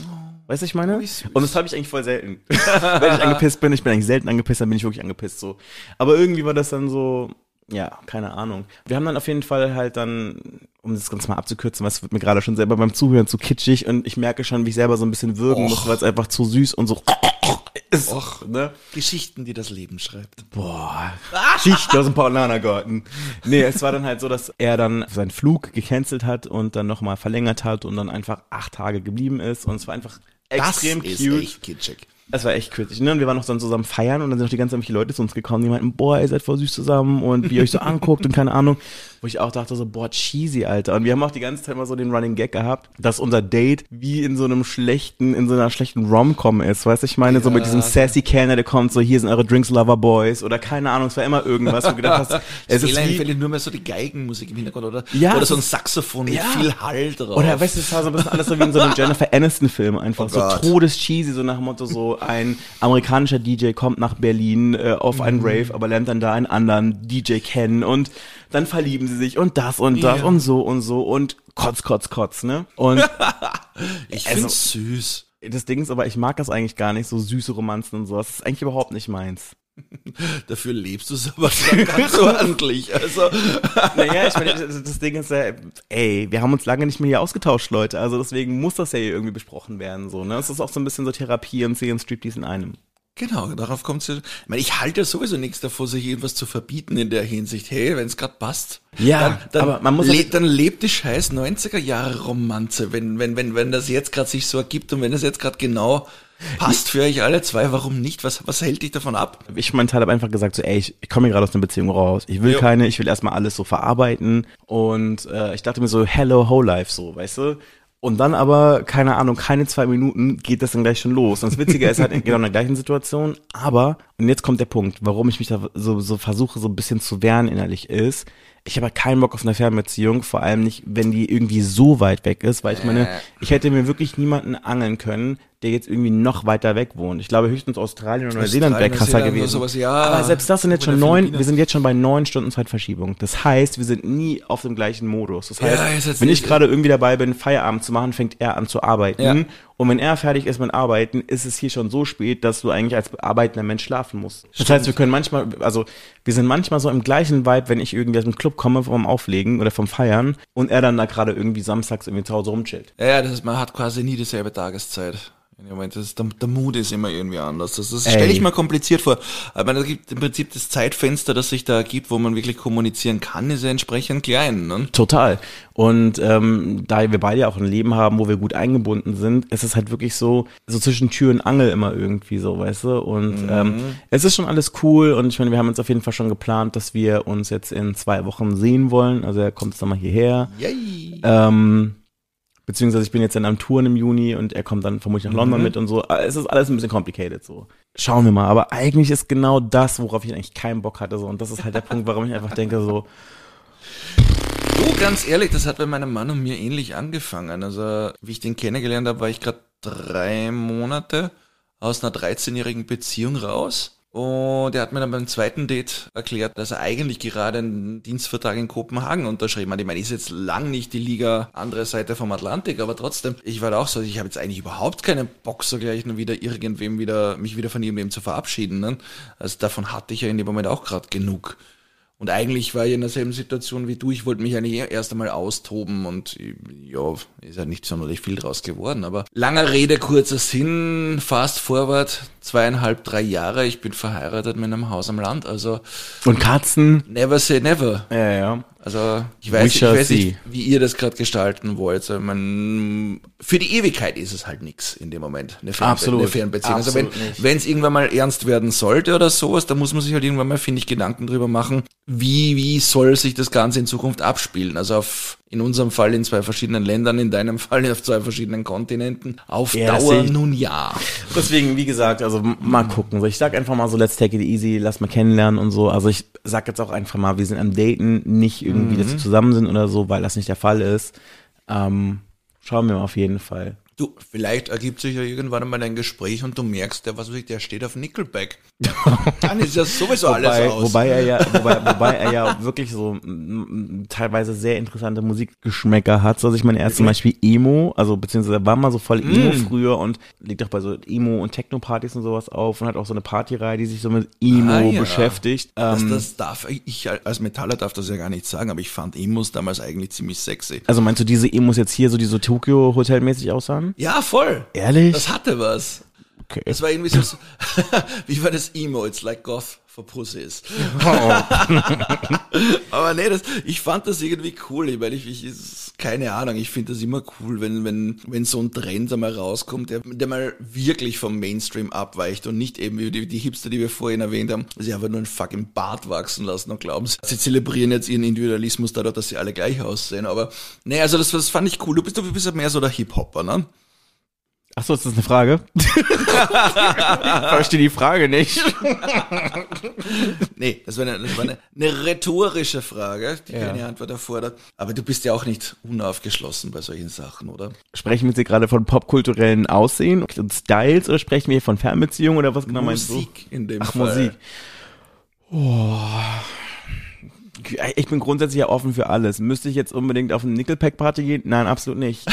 Weißt du, ich meine? Und das habe ich eigentlich voll selten. Wenn ich angepisst bin, ich bin eigentlich selten angepisst, dann bin ich wirklich angepisst, so. Aber irgendwie war das dann so, ja, keine Ahnung. Wir haben dann auf jeden Fall halt dann, um das Ganze mal abzukürzen, was wird mir gerade schon selber beim Zuhören zu kitschig und ich merke schon, wie ich selber so ein bisschen würgen muss, weil es einfach zu süß und so ist. Och. ne? Geschichten, die das Leben schreibt. Boah, Geschichte aus dem Paulanergarten. Nee, es war dann halt so, dass er dann seinen Flug gecancelt hat und dann nochmal verlängert hat und dann einfach acht Tage geblieben ist und es war einfach extrem das cute. ist echt kitschig. Es war echt kürzlich, ne? Und wir waren noch dann zusammen feiern und dann sind noch die ganzen Leute zu uns gekommen, die meinten, boah, ihr seid voll süß zusammen und wie ihr euch so anguckt und keine Ahnung. Wo ich auch dachte so, boah, cheesy, Alter. Und wir haben auch die ganze Zeit mal so den Running Gag gehabt, dass unser Date wie in so einem schlechten, in so einer schlechten Rom-Com ist, weißt du, ich meine, so mit diesem sassy Kellner, der kommt so, hier sind eure Drinks Lover Boys oder keine Ahnung, es war immer irgendwas, wo du gedacht hast, es ist wie, fällt nur mehr so die Geigenmusik im Hintergrund oder, Ja, oder so ein Saxophon mit Ja. viel Hall drauf. Oder weißt du, es war so ein bisschen alles so wie in so einem Jennifer Aniston-Film einfach. Oh so Gott. todescheesy, so nach dem Motto, so ein amerikanischer DJ kommt nach Berlin äh, auf einen Mhm. Rave, aber lernt dann da einen anderen DJ kennen und dann verlieben sie sich und das und das Ja. und so und so und kotz, kotz, kotz, ne? Und ich also- find's süß. das Ding ist aber, ich mag das eigentlich gar nicht, so süße Romanzen und so. Das ist eigentlich überhaupt nicht meins. Dafür lebst du es aber schon ganz ordentlich. Also, Naja, ich meine, das das Ding ist ja, ey, wir haben uns lange nicht mehr hier ausgetauscht, Leute. Also deswegen muss das ja hier irgendwie besprochen werden, so, ne? Es ist auch so ein bisschen so Therapie und Sehen Striptease in einem. genau, darauf kommt's ja. Ich meine, ich halte ja sowieso nichts davor, sich irgendwas zu verbieten in der Hinsicht. Hey, wenn es gerade passt. Ja, dann, dann, aber man muss le halt- dann lebt die scheiß 90er Jahre Romanze, wenn, wenn, wenn, wenn das jetzt gerade sich so ergibt und wenn das jetzt gerade genau passt für euch alle zwei, warum nicht? Was, was hält dich davon ab? Ich mein Teil habe einfach gesagt, so, ey, ich, ich komme hier gerade aus einer Beziehung raus. Ich will Jo. keine, ich will erstmal alles so verarbeiten. Und äh, ich dachte mir so, hello, whole life, so, weißt du? Und dann aber, keine Ahnung, keine zwei Minuten geht das dann gleich schon los. Und das Witzige ist halt genau in der gleichen Situation. Aber, und jetzt kommt der Punkt, warum ich mich da so, so versuche, so ein bisschen zu wehren innerlich ist, ich habe halt keinen Bock auf eine Fernbeziehung, vor allem nicht, wenn die irgendwie so weit weg ist, weil ich meine, ich hätte mir wirklich niemanden angeln können, der jetzt irgendwie noch weiter weg wohnt. Ich glaube höchstens Australien oder Neuseeland wäre krasser gewesen. sowas, ja. Aber selbst das sind jetzt schon neun, wir sind jetzt schon bei neun Stunden Zeitverschiebung. Das heißt, wir sind nie auf dem gleichen Modus. Das heißt, Ja, wenn ich gerade irgendwie dabei bin, Feierabend zu machen, fängt er an zu arbeiten. Ja. Und wenn er fertig ist mit Arbeiten, ist es hier schon so spät, dass du eigentlich als arbeitender Mensch schlafen musst. Das heißt, wir können manchmal, also wir sind manchmal so im gleichen Vibe, wenn ich irgendwie aus dem Club komme vom Auflegen oder vom Feiern und er dann da gerade irgendwie samstags irgendwie zu Hause rumchillt. Ja, das ist, man hat quasi nie dieselbe Tageszeit. Ja, Moment, das ist, der, der Mut ist immer irgendwie anders. Das, das stelle ich mir kompliziert vor. Aber da gibt im Prinzip das Zeitfenster, das sich da ergibt, wo man wirklich kommunizieren kann, ist ja entsprechend klein. Ne? Total. Und ähm, da wir beide ja auch ein Leben haben, wo wir gut eingebunden sind, ist es halt wirklich so, so zwischen Tür und Angel immer irgendwie so, weißt du? Und ähm, es ist schon alles cool und ich meine, wir haben uns auf jeden Fall schon geplant, dass wir uns jetzt in zwei Wochen sehen wollen. Also er kommt jetzt nochmal hierher. Yay. Ähm, beziehungsweise ich bin jetzt dann am Touren im Juni und er kommt dann vermutlich nach London mit und so. Äh, Es ist alles ein bisschen complicated so. Schauen wir mal. Aber eigentlich ist genau das, worauf ich eigentlich keinen Bock hatte so. Und das ist halt der Punkt, warum ich einfach denke so, Du, ganz ehrlich, das hat bei meinem Mann und mir ähnlich angefangen. Also, wie ich den kennengelernt habe, war ich gerade drei Monate aus einer 13-jährigen Beziehung raus. Und er hat mir dann beim zweiten Date erklärt, dass er eigentlich gerade einen Dienstvertrag in Kopenhagen unterschrieben hat. Ich meine, ist jetzt lang nicht die Liga andere Seite vom Atlantik, aber trotzdem, ich war da auch so, ich habe jetzt eigentlich überhaupt keinen Bock, so gleich nur wieder irgendwem wieder, mich wieder von irgendwem zu verabschieden. Ne? Also davon hatte ich ja in dem Moment auch gerade genug. Und eigentlich war ich in derselben Situation wie du. Ich wollte mich eigentlich erst einmal austoben und ja, ist ja nicht sonderlich viel draus geworden. Aber langer Rede, kurzer Sinn, fast forward, zweieinhalb, drei Jahre. Ich bin verheiratet mit einem Haus am Land. Also und Katzen, never say never. ja, ja. Also ich We weiß, ich weiß nicht, wie ihr das gerade gestalten wollt. Also, man, für die Ewigkeit ist es halt nix in dem Moment. Eine, Fernbe Absolut. eine Fernbeziehung. Also wenn Absolut nicht. wenn es irgendwann mal ernst werden sollte oder sowas, dann muss man sich halt irgendwann mal, finde ich, Gedanken drüber machen, wie, wie soll sich das Ganze in Zukunft abspielen. Also auf, in unserem Fall in zwei verschiedenen Ländern, in deinem Fall auf zwei verschiedenen Kontinenten. Auf Ja, Dauer nun ja. Deswegen, wie gesagt, also mal gucken. So, ich sag einfach mal so, let's take it easy, lass mal kennenlernen und so. Also ich sag jetzt auch einfach mal, wir sind am Daten, nicht irgendwie, dass wir zusammen sind oder so, weil das nicht der Fall ist. Ähm, schauen wir mal auf jeden Fall. Du, vielleicht ergibt sich ja irgendwann einmal ein Gespräch und du merkst, der, was weiß ich, der steht auf Nickelback. Dann ist ja sowieso alles Wobei, aus. wobei er ja, wobei, wobei er ja wirklich so teilweise sehr interessante Musikgeschmäcker hat. So, Also ich meine, er ist zum Beispiel Emo, also beziehungsweise er war mal so voll Emo früher und legt auch bei so Emo- und Techno-Partys und sowas auf und hat auch so eine Partyreihe, die sich so mit Emo Ah, ja. beschäftigt. Das, Ähm, das darf ich als Metaller darf das ja gar nicht sagen, aber ich fand Emos damals eigentlich ziemlich sexy. also meinst du diese Emos jetzt hier, so die so Tokyo-Hotel-mäßig aussahen? Ja, voll. Ehrlich? Das hatte was. Okay. Es war irgendwie so, wie war das Emo? It's like Goth for Pussies. Aber nee, das, ich fand das irgendwie cool, weil ich, ich ist, keine Ahnung, ich finde das immer cool, wenn, wenn, wenn so ein Trend einmal rauskommt, der, der mal wirklich vom Mainstream abweicht und nicht eben wie die, die Hipster, die wir vorhin erwähnt haben, sie einfach nur einen fucking Bart wachsen lassen und glauben, sie zelebrieren jetzt ihren Individualismus dadurch, dass sie alle gleich aussehen. Aber nee, also das, das fand ich cool. Du bist, du bist ja mehr so der Hip-Hopper, ne? Achso, ist das eine Frage? ich verstehe die Frage nicht. Nee, das war eine, das war eine, eine rhetorische Frage, die Ja. keine Antwort erfordert. Aber du bist ja auch nicht unaufgeschlossen bei solchen Sachen, oder? Sprechen wir jetzt hier gerade von popkulturellen Aussehen und Styles oder sprechen wir hier von Fernbeziehungen oder was genau meinst du? Musik in dem Ach, Fall. Musik. Oh. Ich bin grundsätzlich ja offen für alles. Müsste ich jetzt unbedingt auf eine Nickelback-Party gehen? Nein, absolut nicht.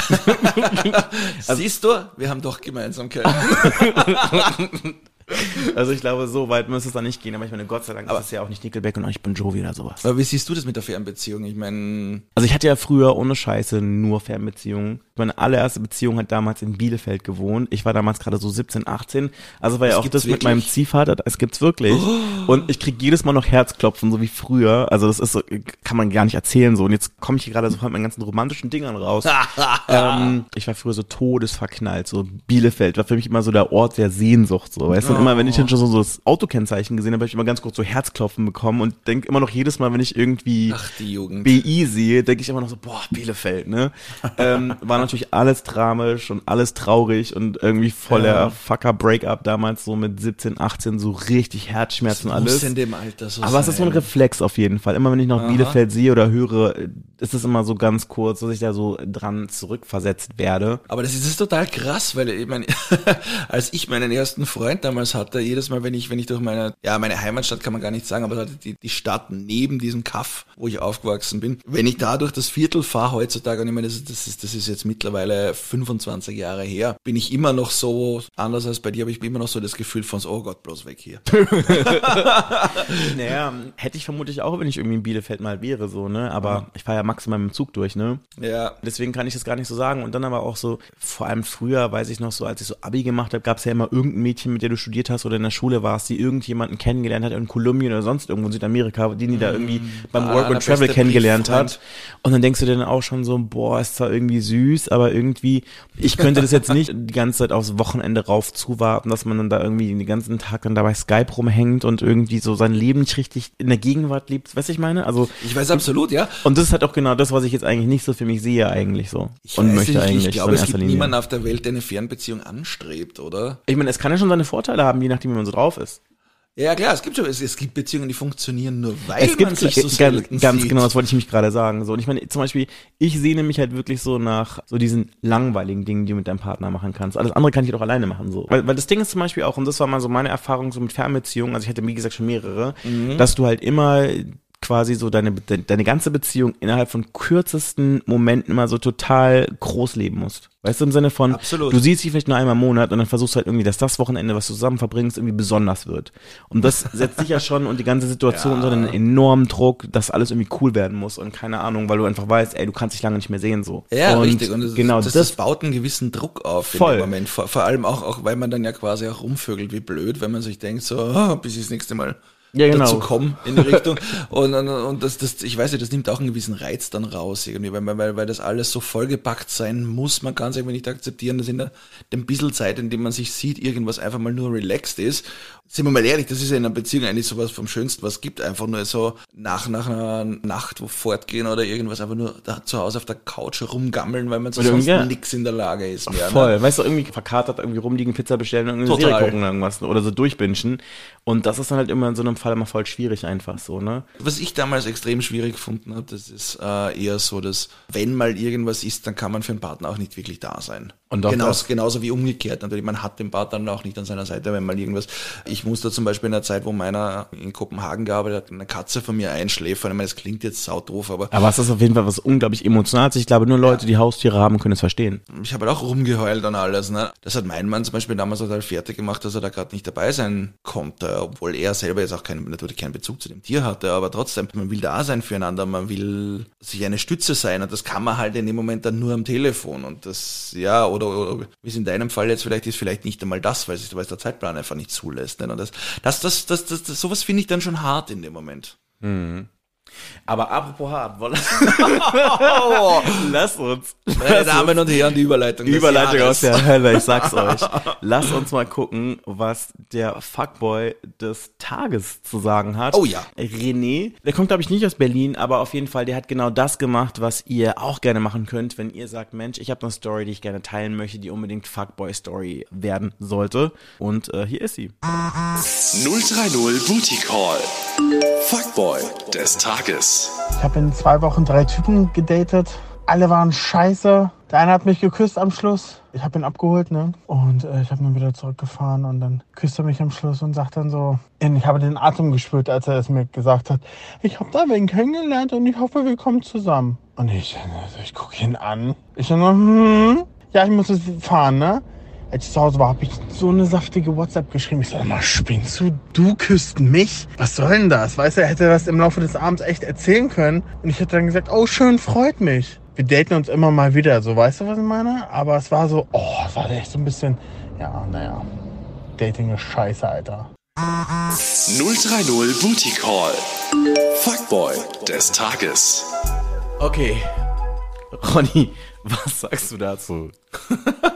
Siehst du, wir haben doch Gemeinsamkeiten. Also ich glaube, so weit müsste es dann nicht gehen. Aber ich meine, Gott sei Dank ist es ja auch nicht Nickelback und auch nicht Bon Jovi oder sowas. Aber wie siehst du das mit der Fernbeziehung? Ich meine, Also ich hatte ja früher ohne Scheiße nur Fernbeziehungen. Meine allererste Beziehung hat damals in Bielefeld gewohnt. Ich war damals gerade so 17, 18. Also war ja auch das mit wirklich? Oh. meinem Ziehvater. Es gibt's wirklich. Und ich krieg jedes Mal noch Herzklopfen, so wie früher. Also das ist so, kann man gar nicht erzählen so. Und jetzt komme ich hier gerade so von meinen ganzen romantischen Dingern raus. ähm, ich war früher so todesverknallt. So Bielefeld war für mich immer so der Ort der Sehnsucht. So, weißt du? Und immer, wenn ich dann schon so, so das Autokennzeichen gesehen habe, habe ich immer ganz kurz so Herzklopfen bekommen und denk immer noch jedes Mal, wenn ich irgendwie ach. BI sehe, denke ich immer noch so, boah, Bielefeld, ne? ähm, war natürlich alles tramisch und alles traurig und irgendwie voller Ja. fucker Breakup damals so mit 17, 18, so richtig Herzschmerzen und Muss alles. in dem Alter so Aber es ist so ein sein. Reflex auf jeden Fall. Immer wenn ich noch Bielefeld sehe oder höre, ist es immer so ganz kurz, dass ich da so dran zurückversetzt werde. Aber das ist, das ist total krass, weil ich meine, als ich meinen ersten Freund damals damals hatte, jedes Mal, wenn ich, wenn ich durch meine, ja, meine Heimatstadt kann man gar nicht sagen, aber die, die Stadt neben diesem Kaff, wo ich aufgewachsen bin, wenn ich da durch das Viertel fahre heutzutage, und ich meine, das, das, ist, das ist jetzt mittlerweile 25 Jahre her, bin ich immer noch so, anders als bei dir, aber ich bin immer noch so das Gefühl von, so, oh Gott, bloß weg hier. naja, hätte ich vermutlich auch, wenn ich irgendwie in Bielefeld mal wäre, so, ne? Aber ich fahre ja maximal mit dem Zug durch, ne? Ja. Deswegen kann ich das gar nicht so sagen. Und dann aber auch so, vor allem früher, weiß ich noch so, als ich so Abi gemacht habe, gab es ja immer irgendein Mädchen, mit der du studiert hast oder in der Schule warst, die irgendjemanden kennengelernt hat in Kolumbien oder sonst irgendwo in Südamerika, die die da irgendwie beim Work and Travel kennengelernt hat. Und dann denkst du dir dann auch schon so, boah, ist zwar irgendwie süß, aber irgendwie, ich könnte das jetzt nicht die ganze Zeit aufs Wochenende rauf zuwarten, dass man dann da irgendwie den ganzen Tag dann da bei Skype rumhängt und irgendwie so sein Leben nicht richtig in der Gegenwart lebt. Weißt du, ich meine? Also, Ich weiß absolut, ja. und das ist halt auch genau das, was ich jetzt eigentlich nicht so für mich sehe eigentlich so. Ich und möchte nicht, eigentlich ich glaube, so es gibt Linie. niemanden auf der Welt, der eine Fernbeziehung anstrebt, oder? Ich meine, es kann ja schon seine Vorteile haben, je nachdem, wie man so drauf ist. Ja, klar, es gibt schon, es, es gibt Beziehungen, die funktionieren nur, weil Es man gibt sich so ganz, ganz genau, das wollte ich mich gerade sagen. So, und ich meine, zum Beispiel, ich sehne mich halt wirklich so nach so diesen langweiligen Dingen, die du mit deinem Partner machen kannst. Alles andere kann ich doch alleine machen, so. Weil, weil das Ding ist zum Beispiel auch, und das war mal so meine Erfahrung so mit Fernbeziehungen, also ich hatte, wie gesagt, schon mehrere, Mhm. dass du halt immer quasi so deine, de- deine ganze Beziehung innerhalb von kürzesten Momenten immer so total groß leben musst. Weißt du, im Sinne von, Absolut. du siehst sie vielleicht nur einmal im Monat und dann versuchst du halt irgendwie, dass das Wochenende, was du zusammen verbringst, irgendwie besonders wird. Und das setzt dich ja schon und die ganze Situation unter einen enormen Druck, dass alles irgendwie cool werden muss und keine Ahnung, weil du einfach weißt, ey, du kannst dich lange nicht mehr sehen, so. Ja, und richtig. Und das, genau das, das, baut einen gewissen Druck auf Voll. dem Moment. Vor, vor allem auch, auch, weil man dann ja quasi auch rumvögelt wie blöd, wenn man sich denkt, so, ah, bis ich das nächste Mal Ja, genau. dazu komme in die Richtung. und, und, und das, das, ich weiß nicht, das nimmt auch einen gewissen Reiz dann raus irgendwie, weil, weil, weil das alles so vollgepackt sein muss. Man kann es irgendwie nicht akzeptieren, dass in der, dem bisschen Zeit, in dem man sich sieht, irgendwas einfach mal nur relaxed ist. Sind wir mal ehrlich, das ist ja in einer Beziehung eigentlich sowas vom Schönsten, was es gibt. Einfach nur so nach, nach einer Nacht wo fortgehen oder irgendwas, einfach nur da zu Hause auf der Couch rumgammeln, weil man sonst ja. nix in der Lage ist mehr. Ne? Voll, weißt du, irgendwie verkatert, irgendwie rumliegen, Pizza bestellen und eine Total. Serie gucken oder irgendwas oder so durchbingen. Und das ist dann halt immer in so einem Fall immer voll schwierig einfach so, ne? Was ich damals extrem schwierig gefunden habe, das ist äh, eher so, dass wenn mal irgendwas ist, dann kann man für einen Partner auch nicht wirklich da sein. Und auch genauso, genauso wie umgekehrt natürlich. Man hat den Partner dann auch nicht an seiner Seite, wenn mal irgendwas. Ich musste zum Beispiel in der Zeit, wo meiner in Kopenhagen gearbeitet hat, eine Katze von mir einschläfern. Ich meine, das klingt jetzt saudoof, aber Aber es ist auf jeden Fall was unglaublich Emotionales. Ich glaube, nur Leute, die Haustiere haben, können es verstehen. ich habe halt auch rumgeheult und alles. Ne? Das hat mein Mann zum Beispiel damals total fertig gemacht, dass er da gerade nicht dabei sein konnte, obwohl er selber jetzt auch keinen, natürlich keinen Bezug zu dem Tier hatte, aber trotzdem, man will da sein füreinander, man will sich eine Stütze sein und das kann man halt in dem Moment dann nur am Telefon und das, ja, oder, oder wie es in deinem Fall jetzt vielleicht ist, vielleicht nicht einmal das, weil es der Zeitplan einfach nicht zulässt. Ne? Und das, das, das, das, das, das sowas finde ich dann schon hart in dem Moment. Aber apropos hart, wollen lass uns. Meine Damen und Herren, die Überleitung. des Überleitung Jahres. aus der Hölle, ich sag's euch. Lass uns mal gucken, was der Fuckboy des Tages zu sagen hat. Oh ja. René, der kommt glaube ich nicht aus Berlin, aber auf jeden Fall, der hat genau das gemacht, was ihr auch gerne machen könnt, wenn ihr sagt, Mensch, ich habe eine Story, die ich gerne teilen möchte, die unbedingt Fuckboy-Story werden sollte. Und äh, hier ist sie. 030 Booty Call. Fuckboy des Tages. Ich habe in zwei Wochen drei Typen gedatet. Alle waren scheiße. Der eine hat mich geküsst am Schluss. Ich habe ihn abgeholt, ne? Und äh, ich habe dann wieder zurückgefahren und dann küsst er mich am Schluss und sagt dann so, ich habe den Atem gespürt, als er es mir gesagt hat. Ich habe da wen kennengelernt und ich hoffe, wir kommen zusammen. Und ich, also ich gucke ihn an. Ich dann, hm, ja, ich muss jetzt fahren, ne? Als ich zu Hause war, habe ich so eine saftige WhatsApp geschrieben. Ich sag mal, spinnst du? Du küsst mich? Was soll denn das? Weißt du, er hätte das im Laufe des Abends echt erzählen können. Und ich hätte dann gesagt, oh, schön, freut mich. Wir daten uns immer mal wieder, so, weißt du, was ich meine? Aber es war so, oh, es war echt so ein bisschen, ja, naja. Dating ist scheiße, Alter. 030 Booty Call. Fuckboy des Tages. Okay. Ronny, was sagst du dazu?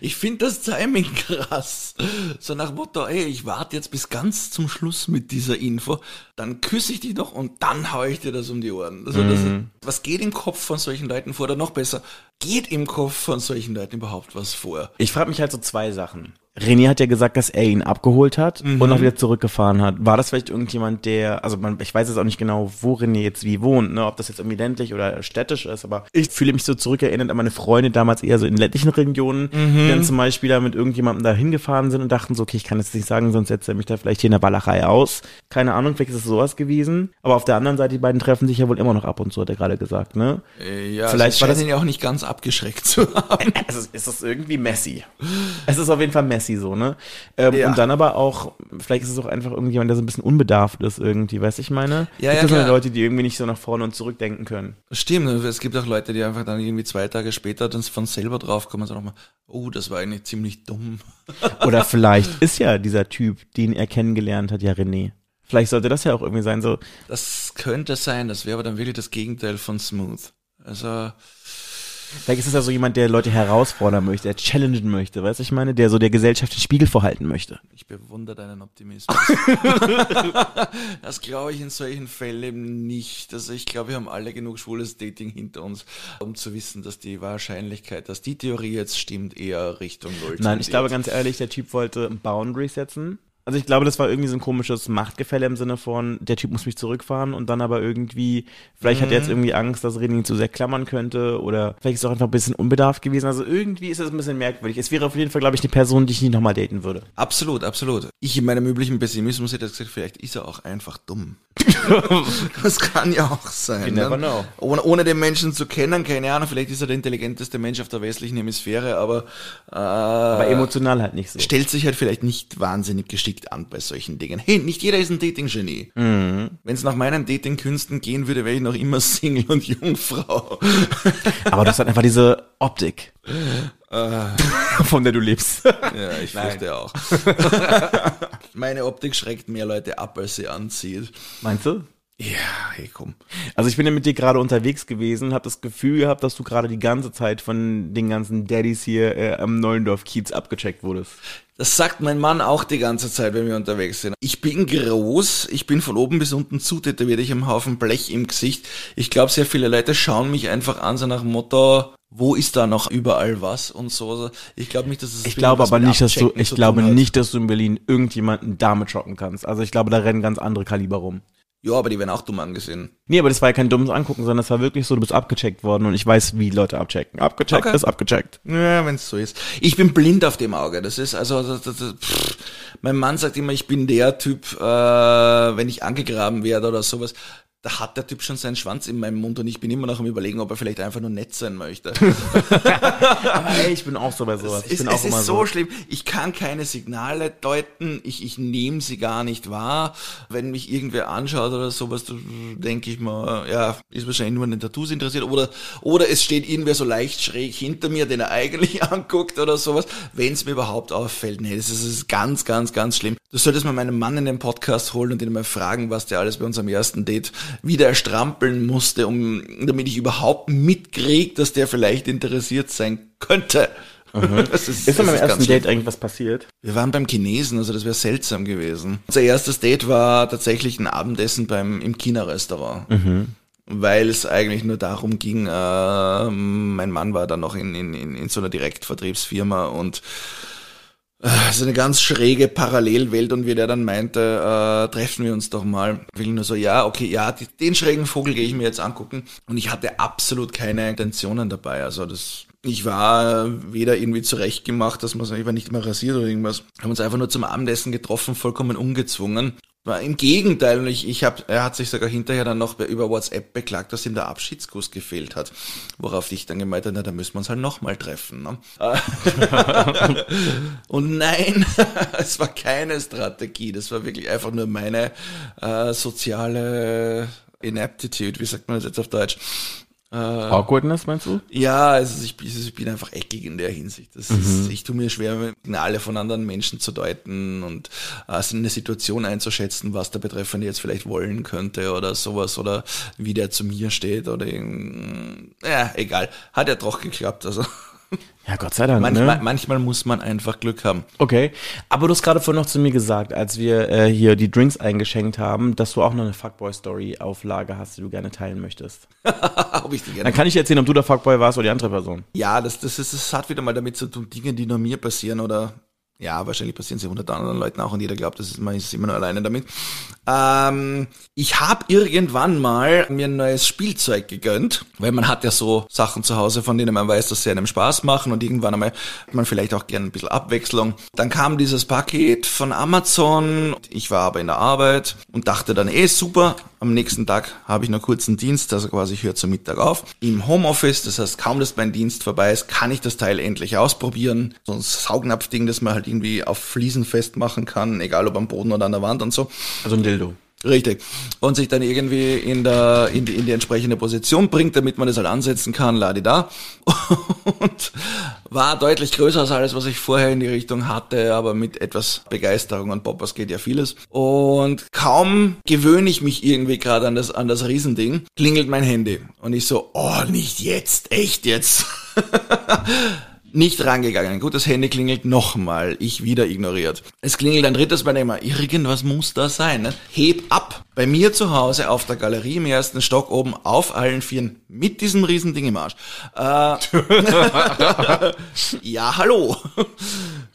Ich finde das Timing krass. So nach Motto, ey, ich warte jetzt bis ganz zum Schluss mit dieser Info, dann küsse ich dich noch und dann hau ich dir das um die Ohren. Also das, was geht im Kopf von solchen Leuten vor? Oder noch besser, geht im Kopf von solchen Leuten überhaupt was vor? Ich frage mich halt so zwei Sachen. René hat ja gesagt, dass er ihn abgeholt hat Mhm. und auch wieder zurückgefahren hat. War das vielleicht irgendjemand, der, also man, ich weiß jetzt auch nicht genau, wo René jetzt wie wohnt, ne, ob das jetzt irgendwie ländlich oder städtisch ist, aber ich fühle mich so zurückerinnert an meine Freunde damals eher so in ländlichen Regionen, Mhm. die dann zum Beispiel da mit irgendjemandem da hingefahren sind und dachten so, okay, ich kann jetzt nicht sagen, sonst setzt er mich da vielleicht hier in der Walachei aus. Keine Ahnung, vielleicht ist es sowas gewesen. Aber auf der anderen Seite, die beiden treffen sich ja wohl immer noch ab und zu, hat er gerade gesagt, ne? Äh, Ja, Vielleicht war das- ihn ja auch nicht ganz abgeschreckt zu haben. Es ist, es ist irgendwie messy. Es ist auf jeden Fall messy so, ne? Ähm, Ja. Und dann aber auch, vielleicht ist es auch einfach irgendjemand, der so ein bisschen unbedarft ist irgendwie, weißt du, ich meine? Ja, Gibt ja, es so. Leute, die irgendwie nicht so nach vorne und zurück denken können. Stimmt, es gibt auch Leute, die einfach dann irgendwie zwei Tage später dann von selber draufkommen und sagen nochmal, oh, das war eigentlich ziemlich dumm. Oder vielleicht ist ja dieser Typ, den er kennengelernt hat, ja René. Vielleicht sollte das ja auch irgendwie sein, so, Das könnte sein, das wäre aber dann wirklich das Gegenteil von smooth. Also, vielleicht ist es ja so jemand, der Leute herausfordern möchte, der challengen möchte, weißt du, ich meine, der so der Gesellschaft den Spiegel vorhalten möchte. ich bewundere deinen Optimismus. das glaube ich in solchen Fällen nicht. Also ich glaube, wir haben alle genug schwules Dating hinter uns, um zu wissen, dass die Wahrscheinlichkeit, dass die Theorie jetzt stimmt, eher Richtung Null Nein, ich glaube ganz ehrlich, der Typ wollte Boundaries setzen. Also ich glaube, das war irgendwie so ein komisches Machtgefälle im Sinne von, der Typ muss mich zurückfahren und dann aber irgendwie, vielleicht hat er jetzt irgendwie Angst, dass René ihn zu sehr klammern könnte oder vielleicht ist er auch einfach ein bisschen unbedarft gewesen. Also irgendwie ist das ein bisschen merkwürdig. Es wäre auf jeden Fall, glaube ich, eine Person, die ich nie nochmal daten würde. Absolut, absolut. Ich in meinem üblichen Pessimismus hätte gesagt, vielleicht ist er auch einfach dumm. das kann ja auch sein. You ne? Ohne, ohne den Menschen zu kennen, keine Ahnung, vielleicht ist er der intelligenteste Mensch auf der westlichen Hemisphäre, aber, äh, Aber emotional halt nicht so. stellt sich halt vielleicht nicht wahnsinnig geschickt an bei solchen Dingen. Hey, nicht jeder ist ein Dating-Genie. Mhm. Wenn es nach meinen Dating-Künsten gehen würde, wäre ich noch immer Single und Jungfrau. Aber das hat einfach diese Optik, von der du lebst. Ja, ich fürchte auch. Meine Optik schreckt mehr Leute ab, als sie anzieht. Meinst du? Ja, hey, komm. Also ich bin ja mit dir gerade unterwegs gewesen, habe das Gefühl gehabt, dass du gerade die ganze Zeit von den ganzen Daddys hier äh, am Neulendorf-Kiez abgecheckt wurdest. Das sagt mein Mann auch die ganze Zeit, wenn wir unterwegs sind. Ich bin groß, ich bin von oben bis unten zutätowiert, ich habe einen Haufen Blech im Gesicht. Ich glaube, sehr viele Leute schauen mich einfach an, so nach dem Motto, wo ist da noch überall was und so. Also Ich glaube nicht, dass es Ich glaube aber nicht, dass du, ich glaube nicht, dass du in Berlin irgendjemanden damit schocken kannst. Also ich glaube, da rennen ganz andere Kaliber rum. Ja, aber die werden auch dumm angesehen. Nee, aber das war ja kein dummes Angucken, sondern das war wirklich so, du bist abgecheckt worden und ich weiß, wie Leute abchecken. Abgecheckt Okay. ist abgecheckt. Ja, wenn es so ist. Ich bin blind auf dem Auge. Das ist also, das, das, das, pff. mein Mann sagt immer, ich bin der Typ, äh, wenn ich angegraben werde oder sowas. Da hat der Typ schon seinen Schwanz in meinem Mund und ich bin immer noch am überlegen, ob er vielleicht einfach nur nett sein möchte. Aber ey, ich bin auch so bei sowas. Ich es bin es auch immer ist so so. schlimm. Ich kann keine Signale deuten. Ich, ich nehme sie gar nicht wahr. Wenn mich irgendwer anschaut oder sowas, denke ich mal, ja, ist wahrscheinlich nur an den Tattoos interessiert. Oder, oder es steht irgendwer so leicht schräg hinter mir, den er eigentlich anguckt oder sowas. Wenn es mir überhaupt auffällt. Nee, das ist, das ist ganz, ganz, ganz schlimm. Du solltest mal meinen Mann in den Podcast holen und ihn mal fragen, was der alles bei unserem ersten Date wieder erstrampeln musste, um, damit ich überhaupt mitkriege, dass der vielleicht interessiert sein könnte. Das Ist das an meinem ganz ersten. Date eigentlich was passiert? Wir waren beim Chinesen, also das wäre seltsam gewesen. Unser erstes Date war tatsächlich ein Abendessen beim im China-Restaurant. Weil es eigentlich nur darum ging, äh, mein Mann war dann noch in, in, in, in so einer Direktvertriebsfirma und äh, es ist eine ganz schräge Parallelwelt und wie der dann meinte, äh, treffen wir uns doch mal. Will nur so, ja, okay, ja, die, den schrägen Vogel gehe ich mir jetzt angucken. Und ich hatte absolut keine Intentionen dabei. Also das, ich war weder irgendwie zurechtgemacht, dass man ich war nicht mal rasiert oder irgendwas. Haben uns einfach nur zum Abendessen getroffen, vollkommen ungezwungen. Im Gegenteil, und ich, ich hab, er hat sich sogar hinterher dann noch über WhatsApp beklagt, dass ihm der Abschiedskuss gefehlt hat. Worauf ich dann gemeint habe, na, da müssen wir uns halt nochmal treffen. Ne? Und nein, es war keine Strategie. Das war wirklich einfach nur meine äh, soziale Inaptitude. Wie sagt man das jetzt auf Deutsch? Awkwardness, meinst du? Ja, also ich, ich bin einfach eckig in der Hinsicht. Das ist, ich tue mir schwer, Signale von anderen Menschen zu deuten und äh, in eine Situation einzuschätzen, was der Betreffende jetzt vielleicht wollen könnte oder sowas oder wie der zu mir steht oder irgend- ja, egal. Hat ja doch geklappt. Also Ja, Gott sei Dank. manchmal, ne? manchmal muss man einfach Glück haben. Okay, aber du hast gerade vorhin noch zu mir gesagt, als wir äh, hier die Drinks eingeschenkt haben, dass du auch noch eine Fuckboy-Story auf Lager hast, die du gerne teilen möchtest. Ob ich die gerne Dann kann ich erzählen, ob du der Fuckboy warst oder die andere Person. Ja, das, das, ist, das hat wieder mal damit zu tun, Dinge, die nur mir passieren oder Ja, wahrscheinlich passieren sie hundert anderen Leuten auch und jeder glaubt, das ist, man ist immer nur alleine damit. Ähm, ich habe irgendwann mal mir ein neues Spielzeug gegönnt, weil man hat ja so Sachen zu Hause, von denen man weiß, dass sie einem Spaß machen und irgendwann einmal hat man vielleicht auch gerne ein bisschen Abwechslung. Dann kam dieses Paket von Amazon, ich war aber in der Arbeit und dachte dann, eh super, am nächsten Tag habe ich noch kurzen Dienst, also quasi ich höre zum Mittag auf. Im Homeoffice, das heißt kaum, dass mein Dienst vorbei ist, kann ich das Teil endlich ausprobieren. So ein Saugnapfding, das man halt irgendwie auf Fliesen festmachen kann, egal ob am Boden oder an der Wand und so. Also ein Dildo. Richtig. Und sich dann irgendwie in, der, in, die, in die entsprechende Position bringt, damit man das halt ansetzen kann, ladi da. Und war deutlich größer als alles, was ich vorher in die Richtung hatte, aber mit etwas Begeisterung und Poppers geht ja vieles. Und kaum gewöhne ich mich irgendwie gerade an das, an das Riesending, klingelt mein Handy. Und ich so, oh, nicht jetzt, echt jetzt. nicht rangegangen. Gut, das Handy klingelt nochmal. Ich wieder ignoriert. Es klingelt ein drittes Mal immer. Irgendwas muss da sein. Ne? Heb ab. Bei mir zu Hause auf der Galerie im ersten Stock oben auf allen Vieren mit diesem riesen Ding im Arsch. Äh, ja, hallo.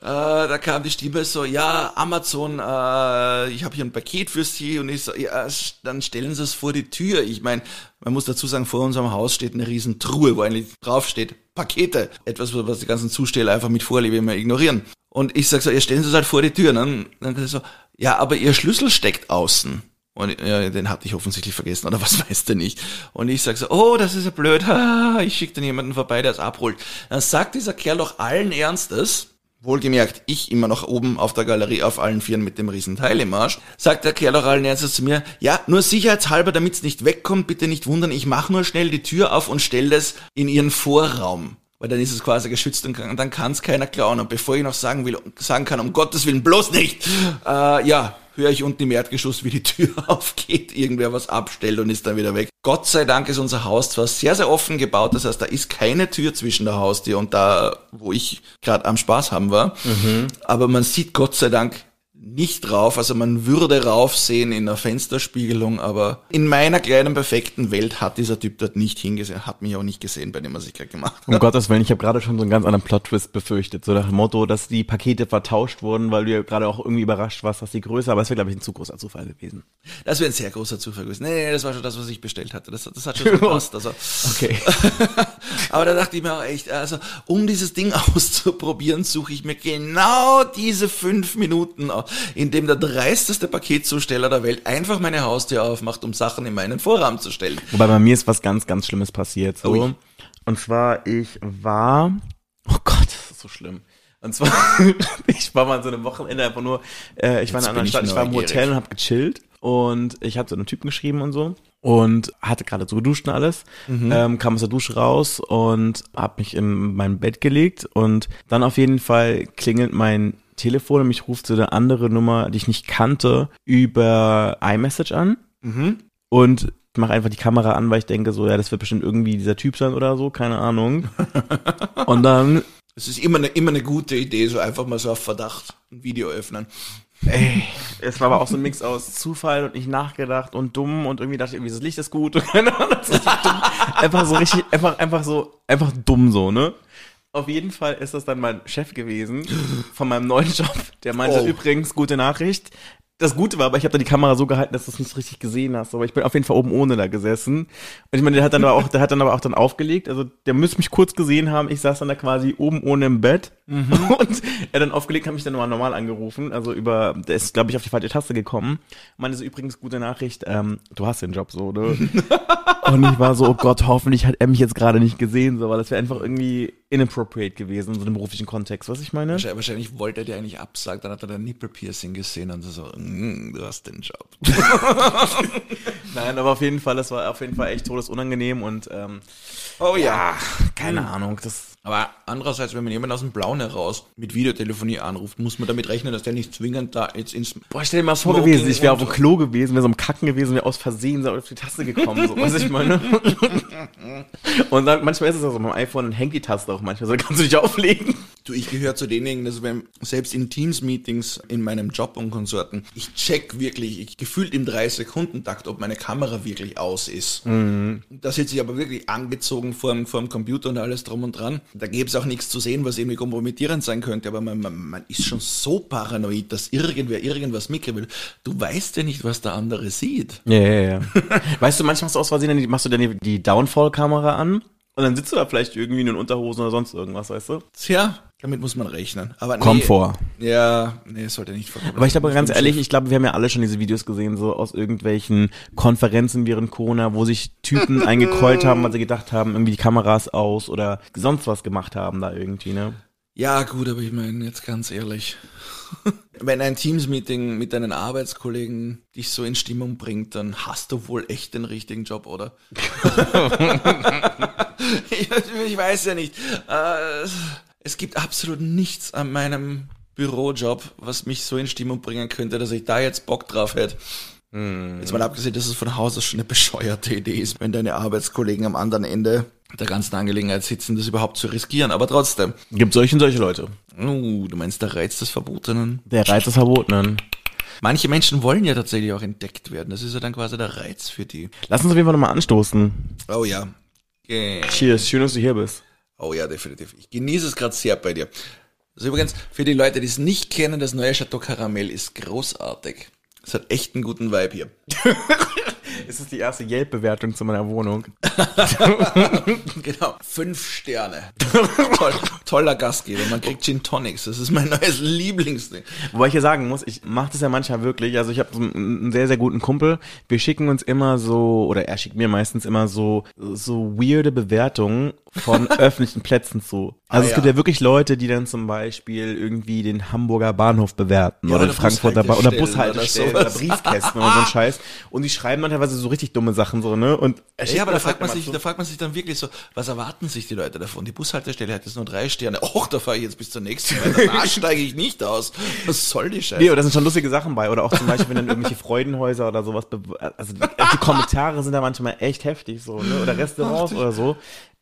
Äh, da kam die Stimme so, ja, Amazon, äh, ich habe hier ein Paket für Sie und ich so, ja, dann stellen Sie es vor die Tür. Ich meine, man muss dazu sagen, vor unserem Haus steht eine riesen Truhe, wo eigentlich draufsteht, Pakete. Etwas, was die ganzen Zusteller einfach mit Vorliebe immer ignorieren. Und ich sag so, ihr stellen Sie es halt vor die Tür. Und dann, dann so, ja, aber Ihr Schlüssel steckt außen. Und ja, den hatte ich offensichtlich vergessen, oder was weiß der nicht. Und ich sag so, oh, das ist ja blöd, ich schicke dann jemanden vorbei, der es abholt. Dann sagt dieser Kerl doch allen Ernstes, Wohlgemerkt, ich immer noch oben auf der Galerie auf allen Vieren mit dem riesen Teil im Arsch, sagt der Kerl auch allen Ernstes zu mir, ja, nur sicherheitshalber, damit's nicht wegkommt, bitte nicht wundern, ich mache nur schnell die Tür auf und stelle das in ihren Vorraum. Weil dann ist es quasi geschützt und dann kann es keiner klauen. Und bevor ich noch sagen will, sagen kann, um Gottes Willen, bloß nicht, äh, ja, höre ich unten im Erdgeschoss, wie die Tür aufgeht, irgendwer was abstellt und ist dann wieder weg. Gott sei Dank ist unser Haus zwar sehr, sehr offen gebaut, das heißt, da ist keine Tür zwischen der Haustür und da, wo ich gerade am Spaß haben war, mhm. aber man sieht Gott sei Dank nicht drauf, also man würde raufsehen in der Fensterspiegelung, aber in meiner kleinen perfekten Welt hat dieser Typ dort nicht hingesehen, hat mich auch nicht gesehen bei dem, was ich gerade gemacht habe. Um Gottes Willen, ich habe gerade schon so einen ganz anderen Plot-Twist befürchtet, so nach dem Motto, dass die Pakete vertauscht wurden, weil du ja gerade auch irgendwie überrascht warst, dass die Größe, aber es wäre, glaube ich, ein zu großer Zufall gewesen. Das wäre ein sehr großer Zufall gewesen. Nee, nee, das war schon das, was ich bestellt hatte. Das, das hat schon gepasst. Also. Okay. aber da dachte ich mir auch echt, also um dieses Ding auszuprobieren, suche ich mir genau diese fünf Minuten aus in dem der dreisteste Paketzusteller der Welt einfach meine Haustür aufmacht, um Sachen in meinen Vorraum zu stellen. Wobei bei mir ist was ganz, ganz Schlimmes passiert. So. Ui. Und zwar, ich war, oh Gott, das ist so schlimm. Und zwar, ich war mal in so einem Wochenende einfach nur, äh, ich Jetzt war in einer anderen Stadt, ich war im Hotel und hab gechillt und ich hatte so einen Typen geschrieben und so und hatte gerade so geduscht und alles, mhm. ähm, kam aus der Dusche raus und hab mich in mein Bett gelegt und dann auf jeden Fall klingelt mein Telefon und mich ruft so eine andere Nummer, die ich nicht kannte, über iMessage an. Mhm. Und ich mache einfach die Kamera an, weil ich denke so, ja, das wird bestimmt irgendwie dieser Typ sein oder so, keine Ahnung. und dann. Es ist immer eine, immer eine gute Idee, so einfach mal so auf Verdacht ein Video öffnen. Ey, es war aber auch so ein Mix aus Zufall und nicht nachgedacht und dumm und irgendwie dachte ich, irgendwie das Licht ist gut und keine Ahnung. einfach so richtig, einfach, einfach so, einfach dumm so, ne? Auf jeden Fall ist das dann mein Chef gewesen von meinem neuen Job. Der meinte oh. übrigens, gute Nachricht, das Gute war, aber ich habe da die Kamera so gehalten, dass du es nicht richtig gesehen hast. Aber ich bin auf jeden Fall oben ohne da gesessen. Und ich meine, der hat dann aber auch, der hat dann aber auch dann aufgelegt. Also der müsste mich kurz gesehen haben. Ich saß dann da quasi oben ohne im Bett. Mhm. Und er dann aufgelegt, hat mich dann nochmal normal angerufen. Also über, der ist, glaube ich, auf die falsche Taste gekommen. Meinte so übrigens gute Nachricht, ähm, du hast den Job so, ne? Und ich war so, oh Gott, hoffentlich hat er mich jetzt gerade nicht gesehen, so, weil das wäre einfach irgendwie inappropriate gewesen in so einem beruflichen Kontext, was ich meine. Wahrscheinlich, wahrscheinlich wollte er dir eigentlich absagen, dann hat er dein Nipple-Piercing gesehen und so, mm, du hast den Job. Nein, aber auf jeden Fall, das war auf jeden Fall echt todesunangenehm und ähm, oh ja, ja keine. Ahnung, das aber andererseits, wenn man jemanden aus dem Blauen heraus mit Videotelefonie anruft, muss man damit rechnen, dass der nicht zwingend da jetzt ins. Boah, stell dir mal vor gewesen, ich wäre auf dem Klo gewesen, wäre so am Kacken gewesen, wäre aus Versehen so auf die Taste gekommen, so, was ich meine. und dann, manchmal ist es auch so, beim iPhone hängt die Taste auch manchmal, so kannst du dich auflegen. Du, ich gehöre zu denjenigen, also wenn, selbst in Teams-Meetings in meinem Job und Konsorten, ich check wirklich, ich gefühlt im 3-Sekunden-Takt, ob meine Kamera wirklich aus ist. Mhm. Da sitze ich aber wirklich angezogen vor dem, vor dem Computer und alles drum und dran. Da gäbe es auch nichts zu sehen, was irgendwie kompromittierend sein könnte, aber man, man, man ist schon so paranoid, dass irgendwer irgendwas mitkriegen will. Du weißt ja nicht, was der andere sieht. Ja, ja, ja. weißt du, manchmal machst du aus Versehen, machst du dann die, die Downfall-Kamera an und dann sitzt du da vielleicht irgendwie in den Unterhosen oder sonst irgendwas, weißt du? Tja, damit muss man rechnen. Aber nee, Komfort. Ja, nee, es sollte nicht vorkommen. Aber ich glaube ganz ehrlich, ich glaube, wir haben ja alle schon diese Videos gesehen, so aus irgendwelchen Konferenzen während Corona, wo sich Typen eingekeult haben, weil sie gedacht haben, irgendwie die Kameras aus oder sonst was gemacht haben da irgendwie, ne? Ja, gut, aber ich meine, jetzt ganz ehrlich. Wenn ein Teams-Meeting mit deinen Arbeitskollegen dich so in Stimmung bringt, dann hast du wohl echt den richtigen Job, oder? ich, ich, weiß ja nicht. Äh, es gibt absolut nichts an meinem Bürojob, was mich so in Stimmung bringen könnte, dass ich da jetzt Bock drauf hätte. Jetzt mal abgesehen, dass es von Haus aus schon eine bescheuerte Idee ist, wenn deine Arbeitskollegen am anderen Ende der ganzen Angelegenheit sitzen, das überhaupt zu riskieren. Aber trotzdem. Gibt solche und solche Leute. Oh, du meinst der Reiz des Verbotenen? Der Reiz des Verbotenen. Manche Menschen wollen ja tatsächlich auch entdeckt werden. Das ist ja dann quasi der Reiz für die. Lass uns auf jeden Fall nochmal anstoßen. Oh ja. Okay. Cheers, schön, dass du hier bist. Oh ja, definitiv. Ich genieße es gerade sehr bei dir. Also übrigens, für die Leute, die es nicht kennen, das neue Chateau Caramel ist großartig. Es hat echt einen guten Vibe hier. Es ist die erste Yelp-Bewertung zu meiner Wohnung. genau. Fünf Sterne. Toll, toller Gastgeber. Man kriegt Gin Tonics. Das ist mein neues Lieblingsding. Wobei ich ja sagen muss, ich mache das ja manchmal wirklich. Also ich habe so einen, einen sehr, sehr guten Kumpel. Wir schicken uns immer so, oder er schickt mir meistens immer so, so weirde Bewertungen von öffentlichen Plätzen zu. Also Ah, es gibt ja. ja wirklich Leute, die dann zum Beispiel irgendwie den Hamburger Bahnhof bewerten Ja, oder den Frankfurter Ba- oder Bushaltestellen oder oder. Briefkästen oder so ein Scheiß. Und die schreiben dann teilweise so richtig dumme Sachen so, ne? Und Ja, aber da fragt man sich, zu. da fragt man sich dann wirklich so, was erwarten sich die Leute davon? Die Bushaltestelle hat jetzt nur drei Sterne. Och, da fahre ich jetzt bis zur nächsten. Da steige ich nicht aus. Was soll die Scheiße? Nee, aber da sind schon lustige Sachen bei. Oder auch zum Beispiel, wenn dann irgendwelche Freudenhäuser oder sowas, also die, die Kommentare sind da manchmal echt heftig so, ne? Oder Restaurants oder so.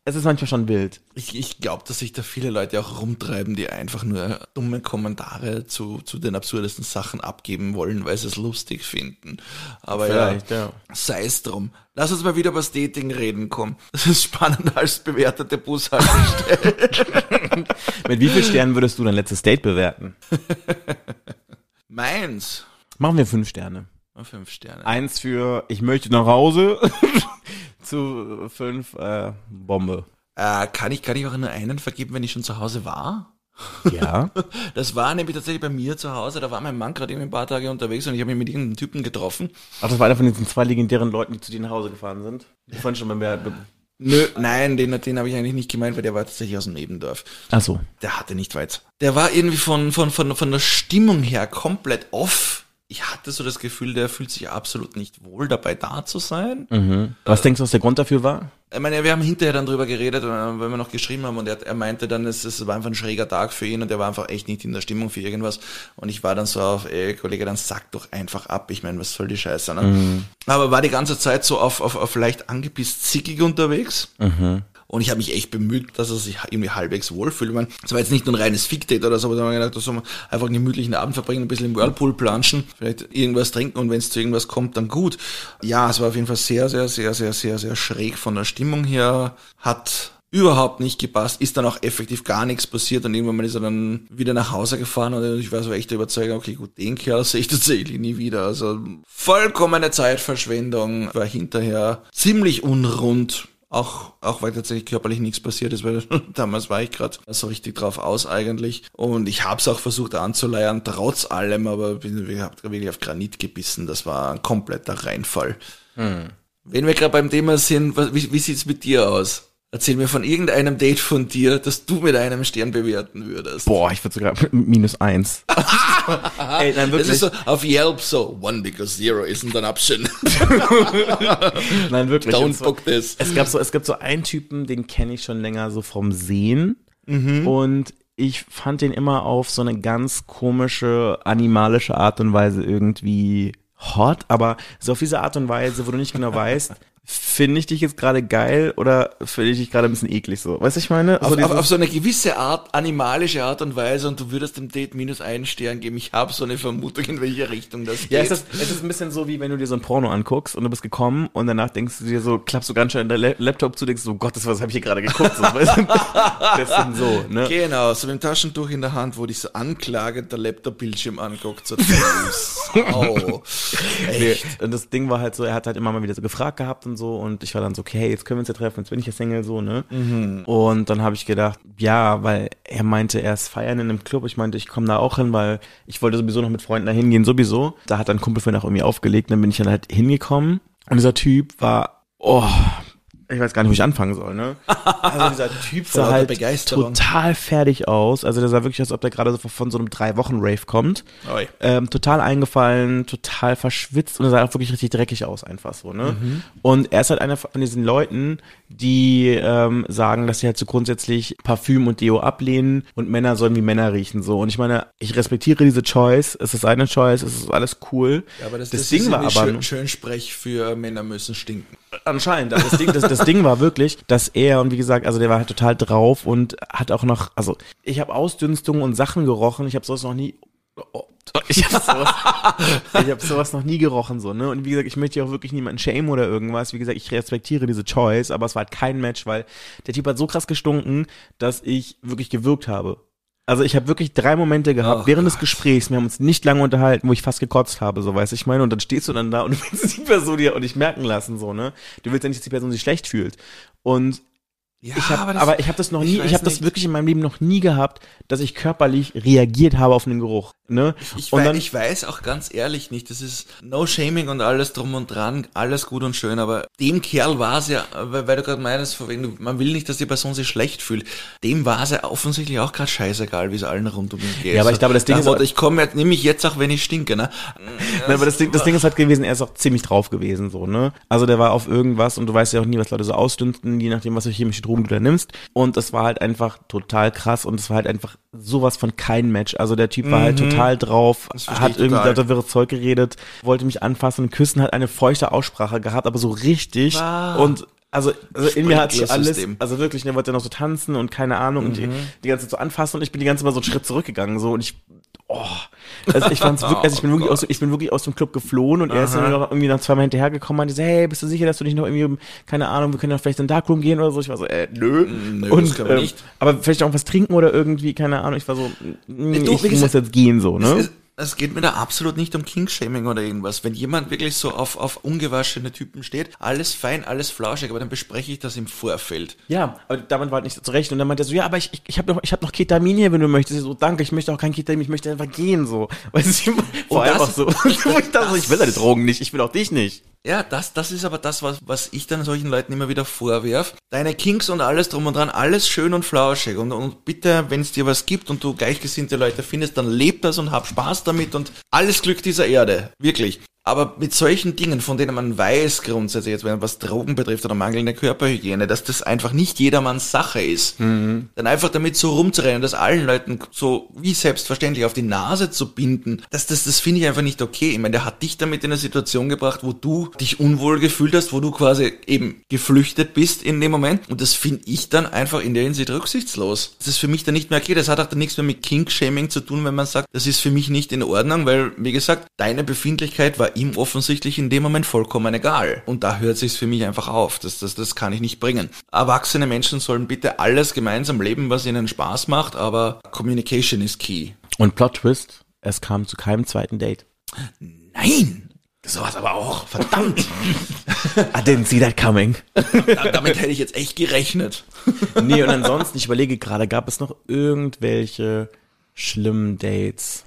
Es ist manchmal schon wild. Ich, ich glaube, dass sich da viele Leute auch rumtreiben, die einfach nur dumme Kommentare zu, zu den absurdesten Sachen abgeben wollen, weil sie es lustig finden. Aber Vielleicht, ja, ja. sei es drum. Lass uns mal wieder über das Dating reden, komm. Das ist spannender als bewertete Bushaltestelle. Mit wie vielen Sternen würdest du dein letztes Date bewerten? Meins. Machen wir fünf Sterne. Fünf Sterne. Eins für ich möchte nach Hause zu fünf äh, Bombe. Äh, kann ich, kann ich auch nur einen vergeben, wenn ich schon zu Hause war? Ja. Das war nämlich tatsächlich bei mir zu Hause. Da war mein Mann gerade irgendwie ein paar Tage unterwegs und ich habe mich mit irgendeinem Typen getroffen. Ach, das war einer von diesen zwei legendären Leuten, die zu dir nach Hause gefahren sind. Die fand schon beim Wer- Nö, nein, den, den habe ich eigentlich nicht gemeint, weil der war tatsächlich aus dem Nebendorf. Ach so. Der hatte nicht weit. Der war irgendwie von, von, von, von der Stimmung her komplett off. Ich hatte so das Gefühl, der fühlt sich absolut nicht wohl dabei da zu sein. Mhm. Was denkst du, was der Grund dafür war? Ich meine, wir haben hinterher dann drüber geredet, äh, weil wir noch geschrieben haben und er, er meinte dann, es, es war einfach ein schräger Tag für ihn und er war einfach echt nicht in der Stimmung für irgendwas. Und ich war dann so auf, ey Kollege, dann sag doch einfach ab. Ich meine, was soll die Scheiße, ne? Aber war die ganze Zeit so auf, auf, auf leicht angepisst zickig unterwegs. Und ich habe mich echt bemüht, dass er sich irgendwie halbwegs wohlfühlt. Ich meine, es war jetzt nicht nur ein reines Fick-Date oder so, aber da haben wir gedacht, da soll man einfach einen gemütlichen Abend verbringen, ein bisschen im Whirlpool planschen, vielleicht irgendwas trinken und wenn es zu irgendwas kommt, dann gut. Ja, es war auf jeden Fall sehr, sehr, sehr, sehr, sehr, sehr schräg von der Stimmung her. Hat überhaupt nicht gepasst, ist dann auch effektiv gar nichts passiert und irgendwann ist er dann wieder nach Hause gefahren und ich war so echt der Überzeugung, okay, gut, den Kerl sehe ich tatsächlich nie wieder. Also vollkommene Zeitverschwendung, war hinterher ziemlich unrund. Auch, auch weil tatsächlich körperlich nichts passiert ist, weil damals war ich gerade so richtig drauf aus eigentlich. Und ich habe es auch versucht anzuleiern, trotz allem, aber bin wirklich auf Granit gebissen. Das war ein kompletter Reinfall. Wenn wir gerade beim Thema sind, wie, wie sieht's mit dir aus? Erzähl mir von irgendeinem Date von dir, das du mit einem Stern bewerten würdest. Boah, ich würde sogar minus eins. Ey, nein, wirklich. ist so auf Yelp so, one because zero isn't an option. nein, wirklich. Don't zwar- book this. Es gab so, es gibt so einen Typen, den kenne ich schon länger so vom Sehen. Und ich fand den immer auf so eine ganz komische, animalische Art und Weise irgendwie hot, aber so auf diese Art und Weise, wo du nicht genau weißt, finde ich dich jetzt gerade geil oder finde ich dich gerade ein bisschen eklig so? Weißt du, ich meine? Auf, So auf, dieses- auf so eine gewisse Art, animalische Art und Weise und du würdest dem Date minus einen Stern geben. Ich habe so eine Vermutung, in welche Richtung das geht. ja, es ist, es ist ein bisschen so, wie wenn du dir so ein Porno anguckst und du bist gekommen und danach denkst du dir so, klappst du ganz schnell La- Laptop zu, denkst du, oh Gott, das was habe ich hier gerade geguckt. So, weißt du? das sind so, ne? Genau, so mit dem Taschentuch in der Hand, wo dich so anklagend der Laptop-Bildschirm anguckt. So, oh, Nee, echt. und das Ding war halt so, er hat halt immer mal wieder so gefragt gehabt und so und ich war dann so, okay, hey, jetzt können wir uns ja treffen, jetzt bin ich ja Single, so, ne? Und dann habe ich gedacht, ja, weil er meinte, er ist feiern in einem Club. Ich meinte, ich komme da auch hin, weil ich wollte sowieso noch mit Freunden da hingehen, sowieso. Da hat dann ein Kumpel für nach irgendwie aufgelegt, dann bin ich dann halt hingekommen und dieser Typ war, oh, ich weiß gar nicht, wo ich anfangen soll, ne? Also dieser Typ sah halt total fertig aus. Also der sah wirklich aus, als ob der gerade so von so einem drei Wochen Rave kommt. Ähm, total eingefallen, total verschwitzt und er sah auch wirklich richtig dreckig aus, einfach so, ne? Und er ist halt einer von diesen Leuten, die ähm, sagen, dass sie halt so grundsätzlich Parfüm und Deo ablehnen und Männer sollen wie Männer riechen, so. Und ich meine, ich respektiere diese Choice, es ist eine Choice, es ist alles cool. Ja, aber das, das, das Ding ist war aber schön, schön Sprech für Männer müssen stinken. Anscheinend, aber das Ding, das, das Ding war wirklich, dass er, und wie gesagt, also der war halt total drauf und hat auch noch, also ich habe Ausdünstungen und Sachen gerochen, ich habe sowas noch nie, oh, ich habe sowas, ich hab sowas noch nie gerochen, so, ne, und wie gesagt, ich möchte hier auch wirklich niemanden shame oder irgendwas, wie gesagt, ich respektiere diese Choice, aber es war halt kein Match, weil der Typ hat so krass gestunken, dass ich wirklich gewirkt habe. Also ich habe wirklich drei Momente gehabt Oh während des Gesprächs, wir haben uns nicht lange unterhalten, wo ich fast gekotzt habe, so weiß ich meine, und dann stehst du dann da und du willst die Person dir auch nicht merken lassen, so, ne? Du willst ja nicht, dass die Person sich schlecht fühlt. Und Ja, ich habe, das- aber, ich habe das noch nie, ich, weiß habe das wirklich in meinem Leben noch nie gehabt, dass ich körperlich reagiert habe auf einen Geruch, ne? Ich, und wei dann, ich weiß auch ganz ehrlich nicht, das ist No Shaming und alles drum und dran, alles gut und schön, aber dem Kerl war es ja, weil, weil du gerade meinst, man will nicht, dass die Person sich schlecht fühlt, dem war es ja offensichtlich auch gerade scheißegal, wie es allen rund um ihn geht. Ja, aber ich glaube, das Ding Nach ist- Motto, ich komme jetzt, nehme ich jetzt auch, wenn ich stinke, ne? Nein, aber das Ding, das Ding ist halt gewesen, er ist auch ziemlich drauf gewesen, so, ne? Also der war auf irgendwas und du weißt ja auch nie, was Leute so ausdünsten, je nachdem, was für chemische Drogen du da nimmst. Und das war halt einfach total krass und es war halt einfach sowas von kein Match. Also der Typ war halt total drauf, Mhm. hat irgendwie lauter wirres Zeug geredet, wollte mich anfassen und küssen, hat eine feuchte Aussprache gehabt, aber so richtig Ah. und also, also in mir hat so alles, Sprinklersystem. also wirklich, der wollte noch so tanzen und keine Ahnung und die, Mhm. die ganze Zeit so anfassen und ich bin die ganze Zeit mal so einen Schritt zurückgegangen so und ich Oh, also ich fand's wirklich, also ich bin wirklich aus, ich bin wirklich aus dem Club geflohen und er ist dann noch irgendwie noch zweimal hinterhergekommen und meinte hey, bist du sicher, dass du nicht noch irgendwie, keine Ahnung, wir können doch vielleicht in den Darkroom gehen oder so. Ich war so, äh, nö. nö, und, das können wir ähm, nicht. Aber vielleicht auch was trinken oder irgendwie, keine Ahnung. Ich war so, mm, Du, ich muss jetzt gehen so, ne? Es, geht mir da absolut nicht um King-Shaming oder irgendwas. Wenn jemand wirklich so auf, auf ungewaschene Typen steht, alles fein, alles flauschig, aber dann bespreche ich das im Vorfeld. Ja, aber damit war halt nicht zurecht. Und dann meinte er so, ja, aber ich, ich, ich habe noch, ich hab noch Ketamin hier, wenn du möchtest. Ich so, danke, ich möchte auch kein Ketamin, ich möchte einfach gehen, so. Weißt du, vor allem auch so. Wo ich dachte so, ich will deine Drogen nicht, ich will auch dich nicht. Ja, das, das ist aber das, was, was ich dann solchen Leuten immer wieder vorwerf. Deine Kinks und alles drum und dran, alles schön und flauschig. Und, und bitte, wenn es dir was gibt und du gleichgesinnte Leute findest, dann leb das und hab Spaß damit und alles Glück dieser Erde. Wirklich. Aber mit solchen Dingen, von denen man weiß grundsätzlich, jetzt wenn was Drogen betrifft oder mangelnde Körperhygiene, dass das einfach nicht jedermanns Sache ist, dann einfach damit so rumzurennen, das allen Leuten so wie selbstverständlich auf die Nase zu binden, das, das, das finde ich einfach nicht okay. Ich meine, der hat dich damit in eine Situation gebracht, wo du dich unwohl gefühlt hast, wo du quasi eben geflüchtet bist in dem Moment. Und das finde ich dann einfach in der Hinsicht rücksichtslos. Das ist für mich dann nicht mehr okay. Das hat auch dann nichts mehr mit Kink-Shaming zu tun, wenn man sagt, das ist für mich nicht in Ordnung, weil, wie gesagt, deine Befindlichkeit war ihm offensichtlich in dem Moment vollkommen egal. Und da hört sich's für mich einfach auf. Das, das, das kann ich nicht bringen. Erwachsene Menschen sollen bitte alles gemeinsam leben, was ihnen Spaß macht, aber Communication is key. Und Plot Twist, es kam zu keinem zweiten Date. Nein! Sowas aber auch, verdammt! I didn't see that coming. Da- Damit hätte ich jetzt echt gerechnet. nee, und ansonsten, ich überlege gerade, gab es noch irgendwelche schlimmen Dates?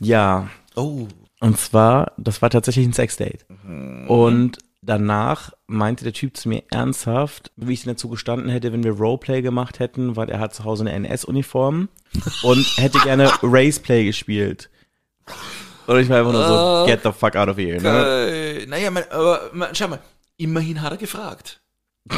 Ja, Oh. Und zwar, das war tatsächlich ein Sexdate. Mhm. Und danach meinte der Typ zu mir ernsthaft, wie ich denn dazu gestanden hätte, wenn wir Roleplay gemacht hätten, weil er hat zu Hause eine NS-Uniform und hätte gerne Raceplay gespielt. Und ich war einfach nur so, get the fuck out of here. Ne? Äh, naja, mein, aber man, schau mal, immerhin hat er gefragt.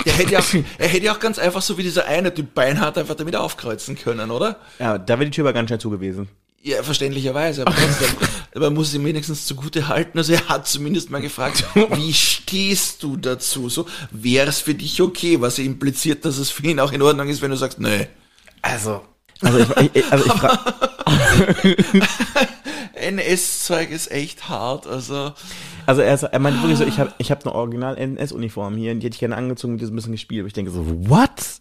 Der hätte ja, er hätte ja auch ganz einfach so wie dieser eine Typ Beinhardt einfach damit aufkreuzen können, oder? Ja, da wäre die Tür aber ganz schnell zu gewesen. Ja, verständlicherweise, aber trotzdem, man muss ihm wenigstens zugute halten. Also er hat zumindest mal gefragt, wie stehst du dazu? So, wäre es für dich okay, was impliziert, dass es für ihn auch in Ordnung ist, wenn du sagst, nö. Also, also ich, ich, also ich frage, NS-Zeug ist echt hart, also. also er, er meinte wirklich so, ich habe ich hab eine original NS-Uniform hier und die hätte ich gerne angezogen und die so ein bisschen gespielt. Aber ich denke so, what?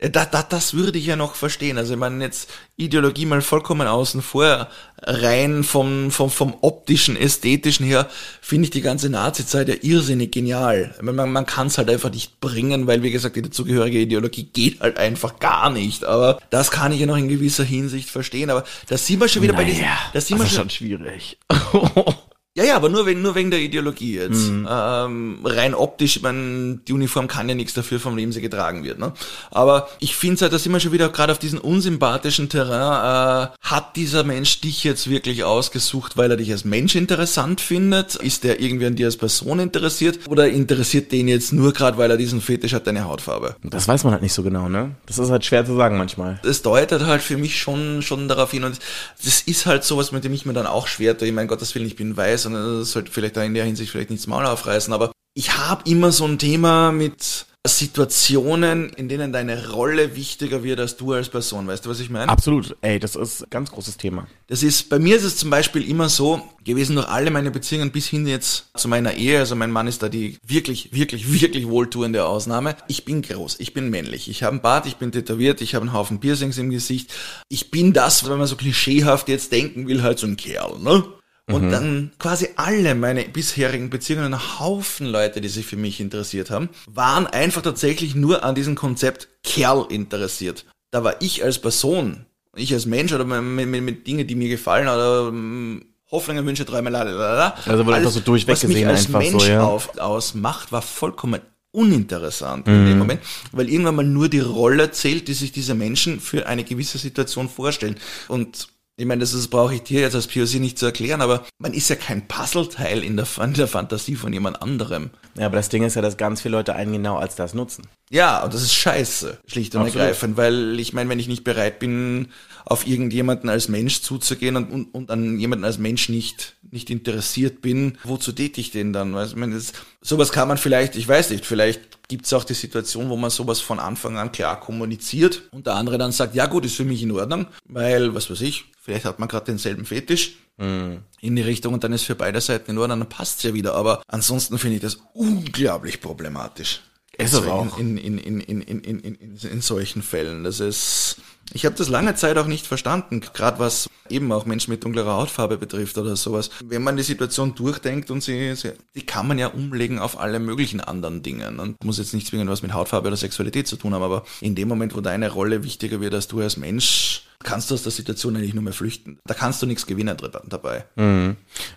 Da, da, das würde ich ja noch verstehen. Also ich meine jetzt Ideologie mal vollkommen außen vor, rein vom, vom, vom optischen, ästhetischen her, finde ich die ganze Nazi-Zeit ja irrsinnig genial. Man, man, man kann es halt einfach nicht bringen, weil wie gesagt, die dazugehörige Ideologie geht halt einfach gar nicht. Aber das kann ich ja noch in gewisser Hinsicht verstehen. Aber da sind wir schon wieder bei diesem, da sind wir das ist schon, schon schwierig. ja, ja, aber nur wegen, nur wegen der Ideologie jetzt. Ähm, rein optisch, man, die Uniform kann ja nichts dafür, von wem sie getragen wird. Ne? Aber ich finde halt, da sind wir schon wieder gerade auf diesem unsympathischen Terrain. Äh, hat dieser Mensch dich jetzt wirklich ausgesucht, weil er dich als Mensch interessant findet? Ist der irgendwie an dir als Person interessiert? Oder interessiert den jetzt nur gerade, weil er diesen Fetisch hat, deine Hautfarbe? Das weiß man halt nicht so genau, ne? Das ist halt schwer zu sagen manchmal. das deutet halt für mich schon, schon darauf hin und das ist halt sowas, mit dem ich mir dann auch schwer tue. Ich meine, Gottes Willen, ich bin weiß und das sollte vielleicht da in der Hinsicht vielleicht nichts Maul aufreißen, aber ich habe immer so ein Thema mit Situationen, in denen deine Rolle wichtiger wird als du als Person. Weißt du, was ich meine? Absolut. Ey, das ist ein ganz großes Thema. Das ist, bei mir ist es zum Beispiel immer so gewesen durch alle meine Beziehungen bis hin jetzt zu meiner Ehe. Also mein Mann ist da die wirklich, wirklich, wirklich wohltuende Ausnahme. Ich bin groß, ich bin männlich. Ich habe einen Bart, ich bin tätowiert, ich habe einen Haufen Piercings im Gesicht. Ich bin das, wenn man so klischeehaft jetzt denken will, halt so ein Kerl, ne? Und dann quasi alle meine bisherigen Beziehungen, ein Haufen Leute, die sich für mich interessiert haben, waren einfach tatsächlich nur an diesem Konzept Kerl interessiert. Da war ich als Person, ich als Mensch oder mit, mit, mit Dingen, die mir gefallen oder ähm, Hoffnungen, Wünsche, Träume, lalala. Also wurde einfach so durchweg was gesehen als einfach Mensch so, ja. auf, ausmacht, war vollkommen uninteressant in Mhm. dem Moment, weil irgendwann mal nur die Rolle zählt, die sich diese Menschen für eine gewisse Situation vorstellen. Und ich meine, das, das brauche ich dir jetzt als POC nicht zu erklären, aber man ist ja kein Puzzleteil in der, in der Fantasie von jemand anderem. Ja, aber das Ding ist ja, dass ganz viele Leute einen genau als das nutzen. Ja, und das ist scheiße, schlicht und Absolut. ergreifend, weil ich meine, wenn ich nicht bereit bin, auf irgendjemanden als Mensch zuzugehen und, und, und an jemanden als Mensch nicht, nicht interessiert bin, wozu täte ich den dann? Weißt, ich meine, das, sowas kann man vielleicht, ich weiß nicht, vielleicht gibt es auch die Situation, wo man sowas von Anfang an klar kommuniziert und der andere dann sagt, ja gut, ist für mich in Ordnung, weil, was weiß ich, vielleicht hat man gerade denselben Fetisch hm. in die Richtung und dann ist für beide Seiten in Ordnung, dann passt's ja wieder. Aber ansonsten finde ich das unglaublich problematisch. Es also auch. In, in, in, in, in, in, in, in solchen Fällen. Das ist. Ich habe das lange Zeit auch nicht verstanden, gerade was eben auch Menschen mit dunklerer Hautfarbe betrifft oder sowas. Wenn man die Situation durchdenkt und sie, sie die kann man ja umlegen auf alle möglichen anderen Dinge. Und muss jetzt nicht zwingend was mit Hautfarbe oder Sexualität zu tun haben, aber in dem Moment, wo deine Rolle wichtiger wird als du als Mensch, kannst du aus der Situation eigentlich nur mehr flüchten. Da kannst du nichts gewinnen dabei.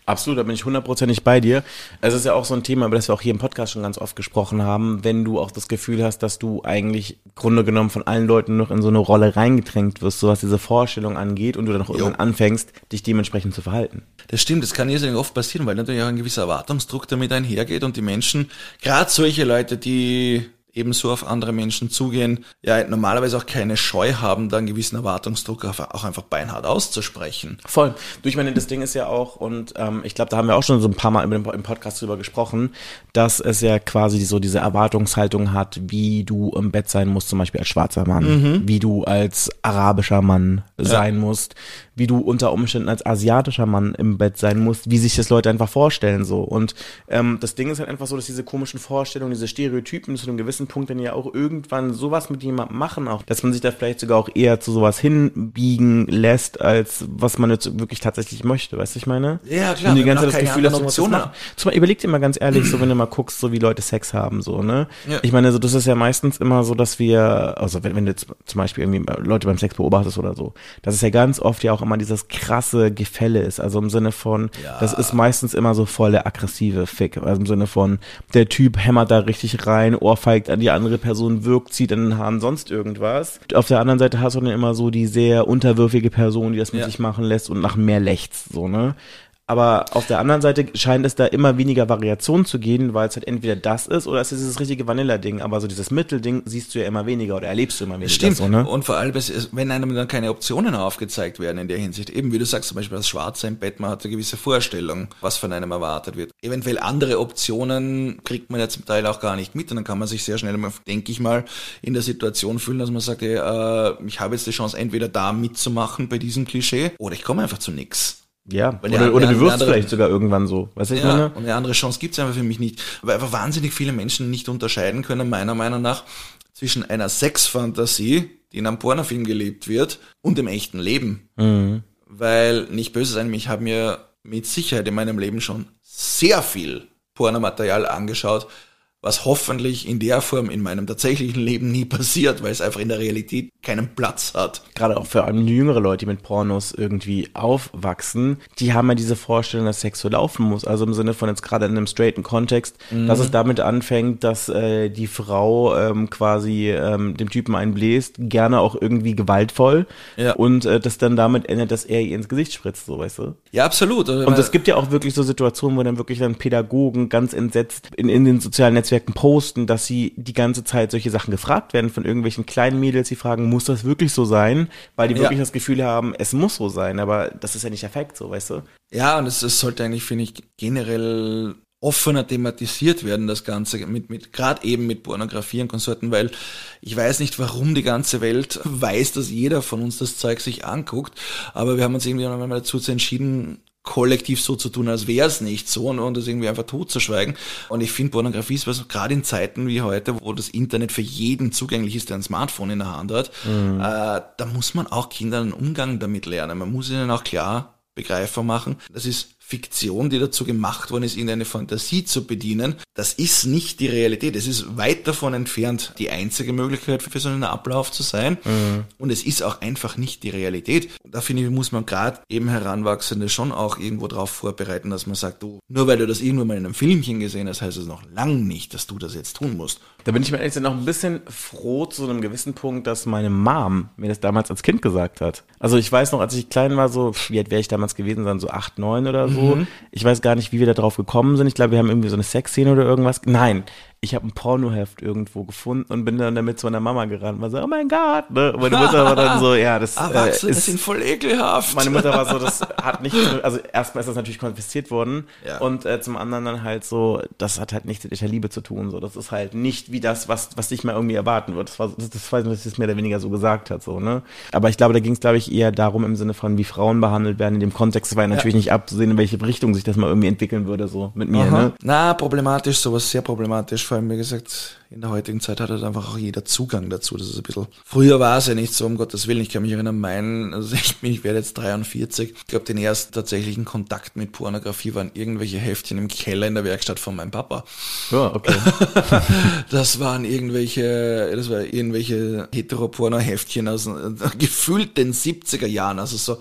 Absolut, da bin ich hundertprozentig bei dir. Es ist ja auch so ein Thema, über das wir auch hier im Podcast schon ganz oft gesprochen haben, wenn du auch das Gefühl hast, dass du eigentlich Grunde genommen von allen Leuten noch in so eine Rolle reingedrängt wirst, so was diese Vorstellung angeht und du dann auch irgendwann anfängst, dich dementsprechend zu verhalten. Das stimmt, das kann irrsinnig oft passieren, weil natürlich auch ein gewisser Erwartungsdruck damit einhergeht und die Menschen, gerade solche Leute, die ebenso auf andere Menschen zugehen, ja normalerweise auch keine Scheu haben, da einen gewissen Erwartungsdruck auch einfach beinhart auszusprechen. Voll. Du, ich meine, das Ding ist ja auch, und ähm, ich glaube, da haben wir auch schon so ein paar Mal im, im Podcast drüber gesprochen, dass es ja quasi so diese Erwartungshaltung hat, wie du im Bett sein musst, zum Beispiel als schwarzer Mann, wie du als arabischer Mann sein musst, wie du unter Umständen als asiatischer Mann im Bett sein musst, wie sich das Leute einfach vorstellen so. Und ähm, das Ding ist halt einfach so, dass diese komischen Vorstellungen, diese Stereotypen zu einem gewissen Punkt dann ja auch irgendwann sowas mit jemandem machen, auch, dass man sich da vielleicht sogar auch eher zu sowas hinbiegen lässt, als was man jetzt wirklich tatsächlich möchte, weißt du, ich meine? Ja, klar, Und die ganze Zeit das Gefühl, dass Optionen machen. Zum Beispiel, überleg dir mal ganz ehrlich, so wenn du mal guckst, so wie Leute Sex haben, so, ne? Ja. Ich meine, so, das ist ja meistens immer so, dass wir, also wenn, wenn du jetzt zum Beispiel irgendwie Leute beim Sex beobachtest oder so, dass es ja ganz oft ja auch immer dieses krasse Gefälle ist, also im Sinne von, das ist meistens immer so voll der aggressive Fick, also im Sinne von, der Typ hämmert da richtig rein, ohrfeigt an die andere Person, wirkt, zieht an den Haaren, sonst irgendwas. Auf der anderen Seite hast du dann immer so die sehr unterwürfige Person, die das mit Ja. sich machen lässt und nach mehr lechzt, so, ne? Aber auf der anderen Seite scheint es da immer weniger Variation zu gehen, weil es halt entweder das ist oder es ist dieses richtige Vanilla-Ding. Aber so dieses Mittelding siehst du ja immer weniger oder erlebst du immer weniger. Stimmt. So, ne? Und vor allem, wenn einem dann keine Optionen aufgezeigt werden in der Hinsicht. Eben wie du sagst, zum Beispiel das Schwarze im Bett, man hat eine gewisse Vorstellung, was von einem erwartet wird. Eventuell andere Optionen kriegt man ja zum Teil auch gar nicht mit und dann kann man sich sehr schnell, denke ich mal, in der Situation fühlen, dass man sagt, ey, äh, ich habe jetzt die Chance, entweder da mitzumachen bei diesem Klischee oder ich komme einfach zu nix. Ja, oder, oder du wirst andere- vielleicht sogar irgendwann so. Weißt du, ich Ja, meine? und eine andere Chance gibt's einfach für mich nicht. Weil einfach wahnsinnig viele Menschen nicht unterscheiden können, meiner Meinung nach, zwischen einer Sexfantasie, die in einem Pornofilm gelebt wird, und dem echten Leben. Weil, nicht böse sein, ich habe mir mit Sicherheit in meinem Leben schon sehr viel Pornomaterial angeschaut, was hoffentlich in der Form in meinem tatsächlichen Leben nie passiert, weil es einfach in der Realität keinen Platz hat. gerade auch vor allem jüngere Leute, die mit Pornos irgendwie aufwachsen, die haben ja diese Vorstellung, dass Sex so laufen muss. Also im Sinne von jetzt gerade in einem straighten Kontext, dass Mhm. es damit anfängt, dass äh, die Frau ähm, quasi ähm, dem Typen einbläst, gerne auch irgendwie gewaltvoll Ja. und äh, das dann damit endet, dass er ihr ins Gesicht spritzt, so weißt du. Ja, absolut. Also, Und es gibt ja auch wirklich so Situationen, wo dann wirklich dann Pädagogen ganz entsetzt in, in den sozialen Netzwerken posten, dass sie die ganze Zeit solche Sachen gefragt werden von irgendwelchen kleinen Mädels, die fragen, muss das wirklich so sein? Weil die Ja. wirklich das Gefühl haben, es muss so sein, aber das ist ja nicht der Fakt, so, weißt du? Ja, und es, es sollte eigentlich, finde ich, generell offener thematisiert werden, das Ganze, mit, mit, gerade eben mit Pornografie und Konsorten, weil ich weiß nicht, warum die ganze Welt weiß, dass jeder von uns das Zeug sich anguckt, aber wir haben uns irgendwie einmal dazu entschieden, kollektiv so zu tun, als wäre es nicht so und, und das irgendwie einfach totzuschweigen. Und ich finde, Pornografie ist was, gerade in Zeiten wie heute, wo das Internet für jeden zugänglich ist, der ein Smartphone in der Hand hat, äh, da muss man auch Kindern einen Umgang damit lernen. Man muss ihnen auch klar begreifbar machen. Das ist Fiktion, die dazu gemacht worden ist, irgendeine Fantasie zu bedienen. Das ist nicht die Realität. Es ist weit davon entfernt, die einzige Möglichkeit für so einen Ablauf zu sein. Und es ist auch einfach nicht die Realität. Da finde ich, muss man gerade eben Heranwachsende schon auch irgendwo darauf vorbereiten, dass man sagt, du, nur weil du das irgendwo mal in einem Filmchen gesehen hast, heißt es noch lang nicht, dass du das jetzt tun musst. Da bin ich mir ehrlich gesagt noch ein bisschen froh zu einem gewissen Punkt, dass meine Mom mir das damals als Kind gesagt hat. Also ich weiß noch, als ich klein war, so, wie alt wäre ich damals gewesen sein, so acht, neun oder so. Ich weiß gar nicht, wie wir da drauf gekommen sind. Ich glaube, wir haben irgendwie so eine Sexszene oder irgendwas. Nein, ich habe ein Pornoheft irgendwo gefunden und bin dann damit zu meiner Mama gerannt. War so, oh mein Gott, ne? Meine Mutter war dann so, ja, das äh, Erwachsene ist sind voll ekelhaft. meine Mutter war so, das hat nicht, also erstmal ist das natürlich konfisziert worden Ja. und äh, zum anderen dann halt so, das hat halt nichts mit echter Liebe zu tun, so, das ist halt nicht wie das, was, was dich mal irgendwie erwarten wird. Das war, das, das weiß nicht, dass sie es mehr oder weniger so gesagt hat, so, ne. Aber ich glaube, da ging es, glaube ich, eher darum im Sinne von, wie Frauen behandelt werden in dem Kontext. Es war ja natürlich nicht abzusehen, in welche Richtung sich das mal irgendwie entwickeln würde, so, mit mir, Aha. ne. Na, problematisch, sowas sehr problematisch. Vor allem, wie gesagt, in der heutigen Zeit hat halt einfach auch jeder Zugang dazu. Das ist ein bisschen. Früher war es ja nicht so, um Gottes Willen. Ich kann mich erinnern, mein, also ich, bin, ich werde jetzt 43. Ich glaube, den ersten tatsächlichen Kontakt mit Pornografie waren irgendwelche Heftchen im Keller in der Werkstatt von meinem Papa. Ja, okay. Das waren irgendwelche, das war irgendwelche Heteroporno-Heftchen aus äh, gefühlt den 70er Jahren. Also so,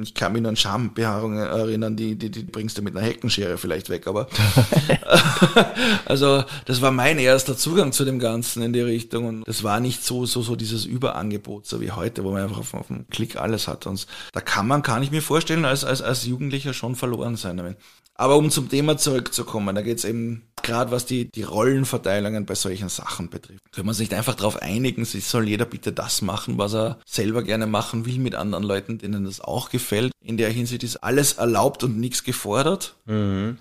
ich kann mich nur an Schambehaarungen erinnern, die, die, die bringst du mit einer Heckenschere vielleicht weg, aber also das war mein erster Zugang zu dem Ganzen in die Richtung und das war nicht so, so, so dieses Überangebot, so wie heute, wo man einfach auf, auf einen Klick alles hat und da kann man, kann ich mir vorstellen, als, als, als Jugendlicher schon verloren sein. Aber um zum Thema zurückzukommen, da geht's eben gerade was die, die Rollenverteilungen bei solchen Sachen betrifft. Können wir uns nicht einfach darauf einigen, sich soll jeder bitte das machen, was er selber gerne machen will mit anderen Leuten, denen das auch gefällt. In der Hinsicht ist alles erlaubt und nichts gefordert.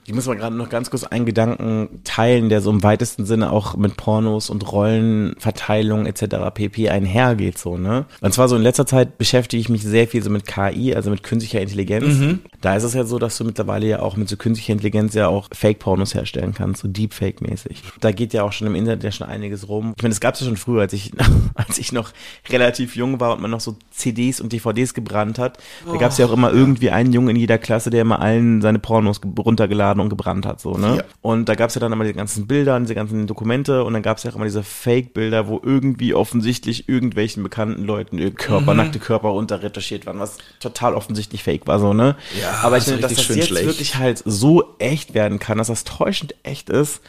Ich muss mal gerade noch ganz kurz einen Gedanken teilen, der so im weitesten Sinne auch mit Pornos und Rollenverteilung etc. pp. einhergeht, so, ne? Und zwar so in letzter Zeit beschäftige ich mich sehr viel so mit KI, also mit künstlicher Intelligenz. Da ist es ja so, dass du mittlerweile ja auch mit so künstlicher Intelligenz ja auch Fake-Pornos herstellen kannst, so Deepfake-mäßig. Da geht ja auch schon im Internet ja schon einiges rum. Ich meine, das gab es ja schon früher, als ich, als ich noch relativ jung war und man noch so CDs und DVDs gebrannt hat. Da gab es ja auch immer irgendwie einen Jungen in jeder Klasse, der immer allen seine Pornos ge- runtergeladen und gebrannt hat, so, ne? Ja. Und da gab es ja dann immer die ganzen Bilder, diese ganzen Dokumente und dann gab es ja auch immer diese Fake-Bilder, wo irgendwie offensichtlich irgendwelchen bekannten Leuten Körper, Mhm. nackte Körper unterretuschiert waren, was total offensichtlich fake war, so, ne? Ja, Aber ich finde, dass das jetzt schlecht. wirklich halt so echt werden kann, dass das täuschend echt ist,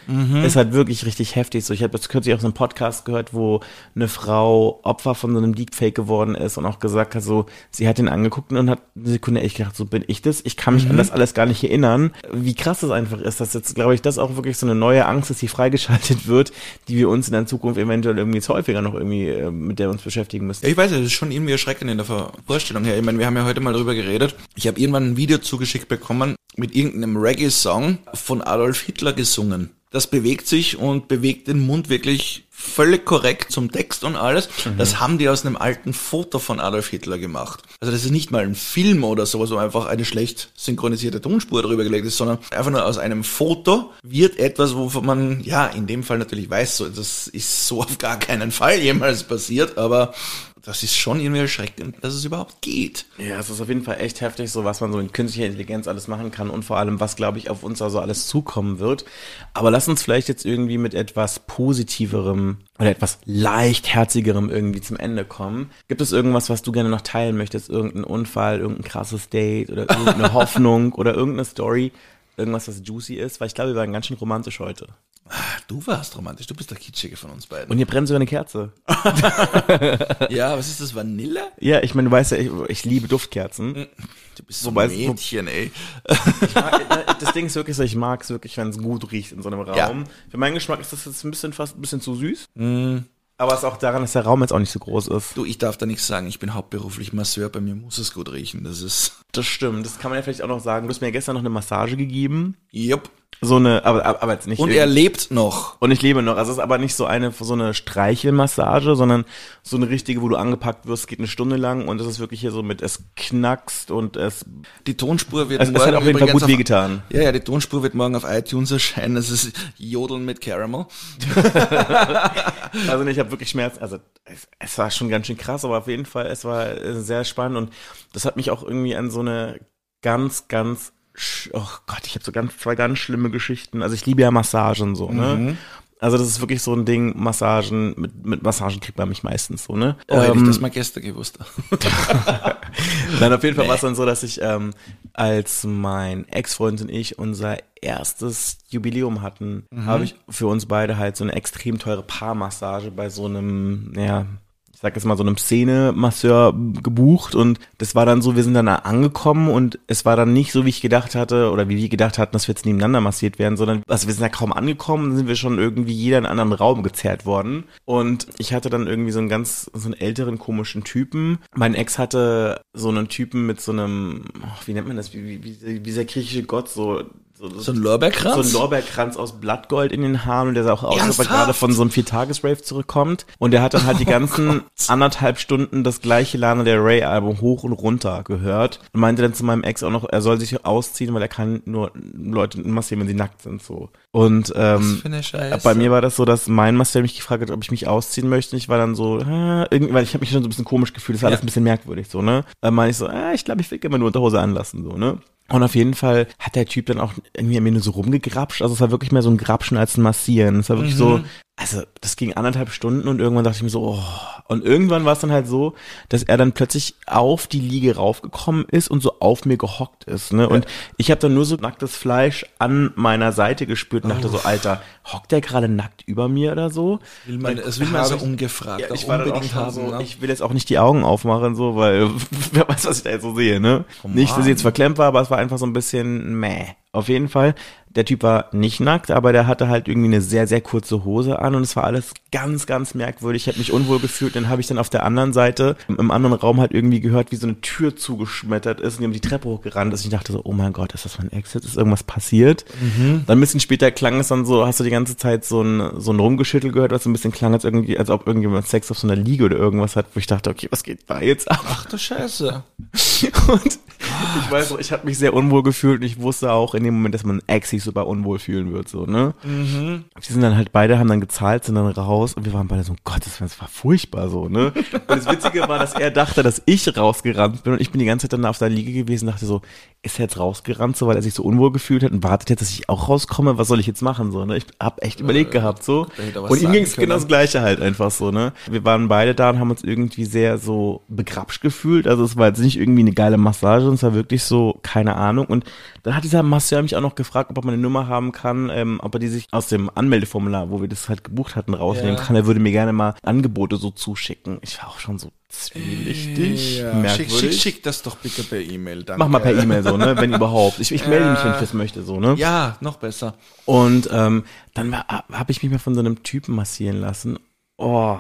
ist halt wirklich richtig heftig. So, ich habe jetzt kürzlich auch so einen Podcast gehört, wo eine Frau Opfer von so einem Deepfake geworden ist und auch gesagt hat, so, sie hat ihn angeguckt und hat eine Sekunde echt gedacht, so bin ich das? Ich kann mich an das alles gar nicht erinnern. Wie krass das einfach ist, dass jetzt, glaube ich, das auch wirklich so eine neue Angst ist, die freigeschaltet wird, die wir uns in der Zukunft eventuell irgendwie häufiger noch irgendwie äh, mit der uns beschäftigen müssen. Ja, ich weiß, es ist schon irgendwie erschreckend in der Vorstellung her. Ich meine, wir haben ja heute mal drüber geredet. Ich habe irgendwann ein Video zugeschickt bekommen mit irgendeinem Reggae-Song von Adolf Hitler gesungen. Das bewegt sich und bewegt den Mund wirklich völlig korrekt zum Text und alles. Das haben die aus einem alten Foto von Adolf Hitler gemacht. Also das ist nicht mal ein Film oder sowas, wo einfach eine schlecht synchronisierte Tonspur drüber gelegt ist, sondern einfach nur aus einem Foto wird etwas, wovon man, ja, in dem Fall natürlich weiß, so, das ist so auf gar keinen Fall jemals passiert, aber das ist schon irgendwie erschreckend, dass es überhaupt geht. Ja, es ist auf jeden Fall echt heftig, so was man so mit künstlicher Intelligenz alles machen kann und vor allem, was, glaube ich, auf uns also alles zukommen wird. Aber lass uns vielleicht jetzt irgendwie mit etwas Positiverem oder etwas leichtherzigerem irgendwie zum Ende kommen. Gibt es irgendwas, was du gerne noch teilen möchtest? Irgendein Unfall, irgendein krasses Date oder irgendeine Hoffnung oder irgendeine Story? Irgendwas, was juicy ist? Weil ich glaube, wir waren ganz schön romantisch heute. Du warst romantisch, du bist der Kitschige von uns beiden. Und hier brennt sogar eine Kerze. ja, was ist das, Vanille? Ja, ich meine, du weißt ja, ich, ich liebe Duftkerzen. Du bist so ein Mädchen, ey. Mag, das Ding ist wirklich so, ich mag es wirklich, wenn es gut riecht in so einem Raum. Ja. Für meinen Geschmack ist das jetzt ein bisschen fast ein bisschen zu süß. Aber es ist auch daran, dass der Raum jetzt auch nicht so groß ist. Du, ich darf da nichts sagen, ich bin hauptberuflich Masseur, bei mir muss es gut riechen, das ist... Das stimmt. Das kann man ja vielleicht auch noch sagen. Du hast mir ja gestern noch eine Massage gegeben. Jupp. So eine, aber, aber jetzt nicht. Und er lebt noch. und ich lebe noch. Also es ist aber nicht so eine so eine Streichelmassage, sondern so eine richtige, wo du angepackt wirst, geht eine Stunde lang und es ist wirklich hier so mit es knackst und es Die Tonspur wird es, es morgen hat auf jeden Fall gut wehgetan. Ja, ja, die Tonspur wird morgen auf iTunes erscheinen. Das ist Jodeln mit Caramel. Also ich habe wirklich Schmerzen. Also es, es war schon ganz schön krass, aber auf jeden Fall, es war äh, sehr spannend und das hat mich auch irgendwie an so eine ganz, ganz, oh Gott, ich habe so ganz zwei ganz schlimme Geschichten. Also ich liebe ja Massagen so, ne? Also das ist wirklich so ein Ding, Massagen, mit, mit Massagen kriegt man mich meistens so, ne? Oh, hätte ich Ähm, das mal gestern gewusst. Nein, auf jeden Fall war es dann so, dass ich, ähm, als mein Ex-Freund und ich unser erstes Jubiläum hatten, habe ich für uns beide halt so eine extrem teure Paarmassage bei so einem, ja, ich sag jetzt mal so einem Szene-Masseur gebucht und das war dann so, wir sind dann da angekommen und es war dann nicht so, wie ich gedacht hatte oder wie wir gedacht hatten, dass wir jetzt nebeneinander massiert werden, sondern also wir sind da kaum angekommen, sind wir schon irgendwie jeder in einen anderen Raum gezerrt worden und ich hatte dann irgendwie so einen ganz, so einen älteren komischen Typen. Mein Ex hatte so einen Typen mit so einem, wie nennt man das, wie, wie, wie, wie dieser griechische Gott, so so, So ein Lorbeerkranz? So ein Lorbeerkranz aus Blattgold in den Haaren und der sah auch aus, als ob er gerade von so einem Viertages-Rave zurückkommt. Und der hat dann halt die ganzen anderthalb Stunden das gleiche Lana Del Rey Album hoch und runter gehört und meinte dann zu meinem Ex auch noch, er soll sich ausziehen, weil er kann nur Leute massieren, wenn sie nackt sind, so. Und, ähm, bei mir war das so, dass mein Master mich gefragt hat, ob ich mich ausziehen möchte. Ich war dann so, äh, irgendwie, weil ich habe mich schon so ein bisschen komisch gefühlt, das war alles ein bisschen merkwürdig, so, ne? Dann meine ich so, äh, ich glaube, ich will immer nur Unterhose anlassen, so, ne? Und auf jeden Fall hat der Typ dann auch irgendwie mir nur so rumgegrapscht. Also es war wirklich mehr so ein Grapschen als ein Massieren. Es war wirklich so, also das ging anderthalb Stunden und irgendwann dachte ich mir so, oh. Und irgendwann war es dann halt so, dass er dann plötzlich auf die Liege raufgekommen ist und so auf mir gehockt ist. Ne? Und ich habe dann nur so nacktes Fleisch an meiner Seite gespürt und dachte so, Alter, hockt der gerade nackt über mir oder so? Will man, das will man so ungefragt Ja, ich war dann auch haben. so, ne? ich will jetzt auch nicht die Augen aufmachen, so, weil wer weiß, was ich da jetzt so sehe, ne? nicht, dass ich jetzt verklemmt war, aber es war einfach so ein bisschen meh. Auf jeden Fall, der Typ war nicht nackt, aber der hatte halt irgendwie eine sehr, sehr kurze Hose an und es war alles ganz, ganz merkwürdig. Ich habe mich unwohl gefühlt. Dann habe ich dann auf der anderen Seite, im, anderen Raum halt irgendwie gehört, wie so eine Tür zugeschmettert ist und die haben die Treppe hochgerannt ist. Ich dachte so, oh mein Gott, ist das mein Exit? Ist irgendwas passiert? Dann ein bisschen später klang es dann so, hast du die ganze Zeit so ein, so ein Rumgeschüttel gehört, was so ein bisschen klang, als irgendwie, als ob irgendjemand Sex auf so einer Liege oder irgendwas hat, wo ich dachte, okay, was geht da jetzt ab? Ach du Scheiße. Und ich weiß noch, ich habe mich sehr unwohl gefühlt und ich wusste auch in dem Moment, dass man Ex sich super unwohl fühlen wird, so, ne? Wir sind dann halt beide, haben dann gezahlt, sind dann raus und wir waren beide so, oh Gott, das war, das war furchtbar so, ne? Und das Witzige war, dass er dachte, dass ich rausgerannt bin und ich bin die ganze Zeit dann auf der Liege gewesen und dachte so, ist er jetzt rausgerannt, so, weil er sich so unwohl gefühlt hat und wartet jetzt, dass ich auch rauskomme, was soll ich jetzt machen, so, ne? Ich hab echt überlegt gehabt, so. Und ihm ging es genau das Gleiche halt einfach so, ne? Wir waren beide da und haben uns irgendwie sehr so begrapscht gefühlt, also es war jetzt nicht irgendwie eine geile Massage, es war wirklich so, keine Ahnung. Und dann hat dieser Masseur mich auch noch gefragt, ob er meine Nummer haben kann, ähm, ob er die sich aus dem Anmeldeformular, wo wir das halt gebucht hatten, rausnehmen Ja. kann. Er würde mir gerne mal Angebote so zuschicken. Ich war auch schon so zwielichtig, Ja, schick, merkwürdig. schick, schick das doch bitte per E-Mail. Mach mal per E-Mail so, ne, wenn überhaupt. Ich, ich melde mich, wenn ich das möchte, so, ne? Ja, noch besser. Und ähm, dann habe ich mich mal von so einem Typen massieren lassen. Oh,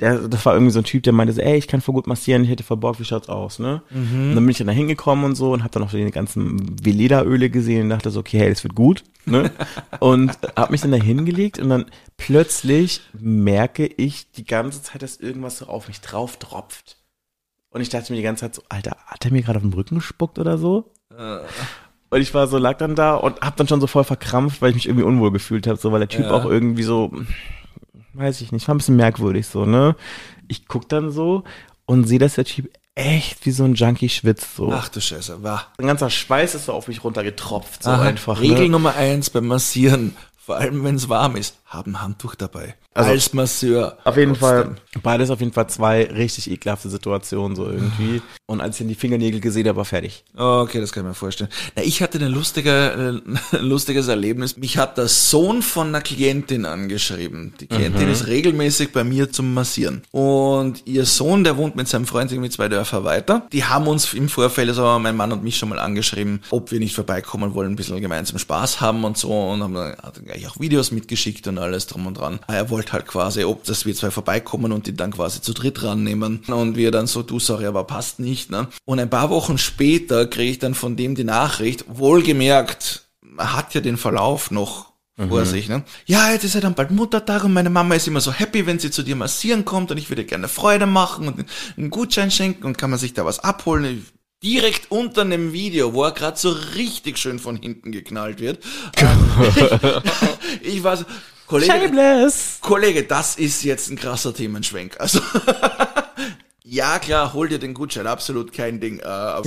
der, das war irgendwie so ein Typ, der meinte so, ey, ich kann voll gut massieren, ich hätte voll Bock, wie schaut's aus, ne? Und dann bin ich dann da hingekommen und so und habe dann auch so die ganzen Veleda-Öle gesehen und dachte so, okay, hey, das wird gut, ne? und habe mich dann da hingelegt und dann plötzlich merke ich die ganze Zeit, dass irgendwas so auf mich drauf tropft. Und ich dachte mir die ganze Zeit so, Alter, hat er mir gerade auf den Rücken gespuckt oder so? Und ich war so, lag dann da und hab dann schon so voll verkrampft, weil ich mich irgendwie unwohl gefühlt habe, so, weil der Typ Ja. auch irgendwie so, weiß ich nicht, war ein bisschen merkwürdig so, ne? Ich guck dann so und sehe, dass der Typ echt wie so ein Junkie schwitzt, so. Ach du Scheiße, war. Ein ganzer Schweiß ist so auf mich runtergetropft, so Aha. einfach. Regel ne? Nummer eins beim Massieren, vor allem wenn es warm ist, haben Handtuch dabei. Also, Als Masseur. Auf jeden Trotzdem. Fall, beides auf jeden Fall zwei richtig ekelhafte Situationen, so irgendwie. Und als ich dann die Fingernägel gesehen habe, war fertig. Okay, das kann ich mir vorstellen. Na, ich hatte ein lustiger, äh, lustiges Erlebnis. Mich hat der Sohn von einer Klientin angeschrieben. Die Klientin ist regelmäßig bei mir zum Massieren. Und ihr Sohn, der wohnt mit seinem Freund irgendwie zwei Dörfer weiter. Die haben uns im Vorfeld, also mein Mann und mich schon mal angeschrieben, ob wir nicht vorbeikommen wollen, ein bisschen gemeinsam Spaß haben und so. Und haben dann gleich auch Videos mitgeschickt und alles drum und dran. Er wollte halt quasi, ob dass wir zwei vorbeikommen und die dann quasi zu dritt rannehmen. Und wir dann so, du sorry, aber passt nicht. Ne? Und ein paar Wochen später kriege ich dann von dem die Nachricht, wohlgemerkt, er hat ja den Verlauf noch vor sich, ne? Ja, jetzt ist ja dann bald Muttertag und meine Mama ist immer so happy, wenn sie zu dir massieren kommt und ich würde gerne Freude machen und einen Gutschein schenken und kann man sich da was abholen. Direkt unter einem Video, wo er gerade so richtig schön von hinten geknallt wird. ich war so, Kollege, Shameless! Kollege, das ist jetzt ein krasser Themenschwenk. Also, ja klar, hol dir den Gutschein, absolut kein Ding. Äh,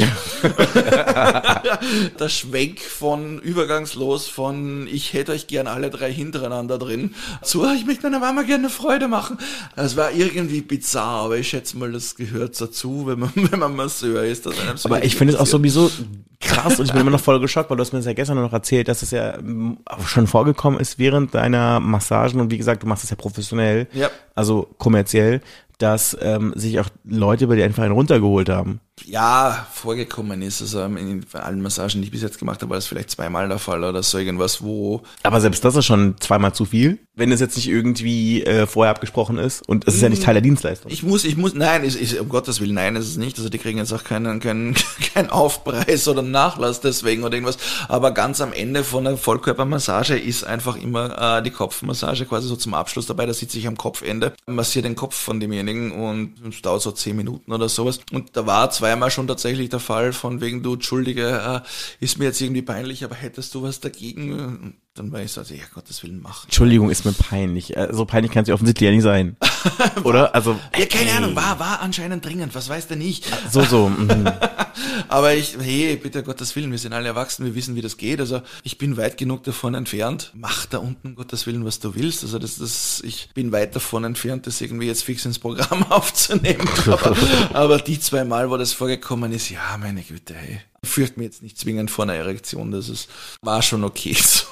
der Schwenk von übergangslos von ich hätte euch gern alle drei hintereinander drin zu ich möchte meiner Mama gerne eine Freude machen. Das war irgendwie bizarr, aber ich schätze mal, das gehört dazu, wenn man, wenn man Masseur ist. Dass einem so Aber ich finde es auch sowieso krass und ich bin immer noch voll geschockt, weil du hast mir das ja gestern noch erzählt, dass es ja ähm, auch schon vorgekommen ist während deiner Massagen und wie gesagt, du machst es ja professionell, Ja. also kommerziell, dass ähm, sich auch Leute dir einfach einen runtergeholt haben. Ja, vorgekommen ist. Also in allen Massagen, die ich bis jetzt gemacht habe, war das vielleicht zweimal der Fall oder so irgendwas, wo Aber selbst das ist schon zweimal zu viel, wenn es jetzt nicht irgendwie äh, vorher abgesprochen ist und es ist ja nicht Teil der Dienstleistung. Ich muss, ich muss, nein, ist, ist, um Gottes Willen, nein, ist es nicht. Also die kriegen jetzt auch keinen, keinen, keinen Aufpreis oder Nachlass deswegen oder irgendwas. Aber ganz am Ende von der Vollkörpermassage ist einfach immer äh, die Kopfmassage quasi so zum Abschluss dabei. Da sitze ich am Kopfende, massiere den Kopf von demjenigen und es dauert so zehn Minuten oder sowas. Und da war zweimal schon tatsächlich der Fall von wegen, du, Entschuldige, äh, ist mir jetzt irgendwie peinlich, aber hättest du was dagegen? Dann war ich so, also, ja, Gottes Willen, mach. Entschuldigung, ist mir peinlich. Äh, So peinlich kann es ja offensichtlich ja nicht sein. Oder? Also, Ja, keine Ahnung, war, war anscheinend dringend, was weiß der nicht. so, so. mhm. Aber ich, hey, bitte Gottes Willen, wir sind alle erwachsen, wir wissen, wie das geht. Also ich bin weit genug davon entfernt. Mach da unten, um Gottes Willen, was du willst. Also das, das, ich bin weit davon entfernt, das irgendwie jetzt fix ins Programm aufzunehmen. Aber, aber die zwei Mal, wo das vorgekommen ist, ja, meine Güte, hey. Fürchte mir jetzt nicht zwingend vor einer Erektion. Das ist, war schon okay so.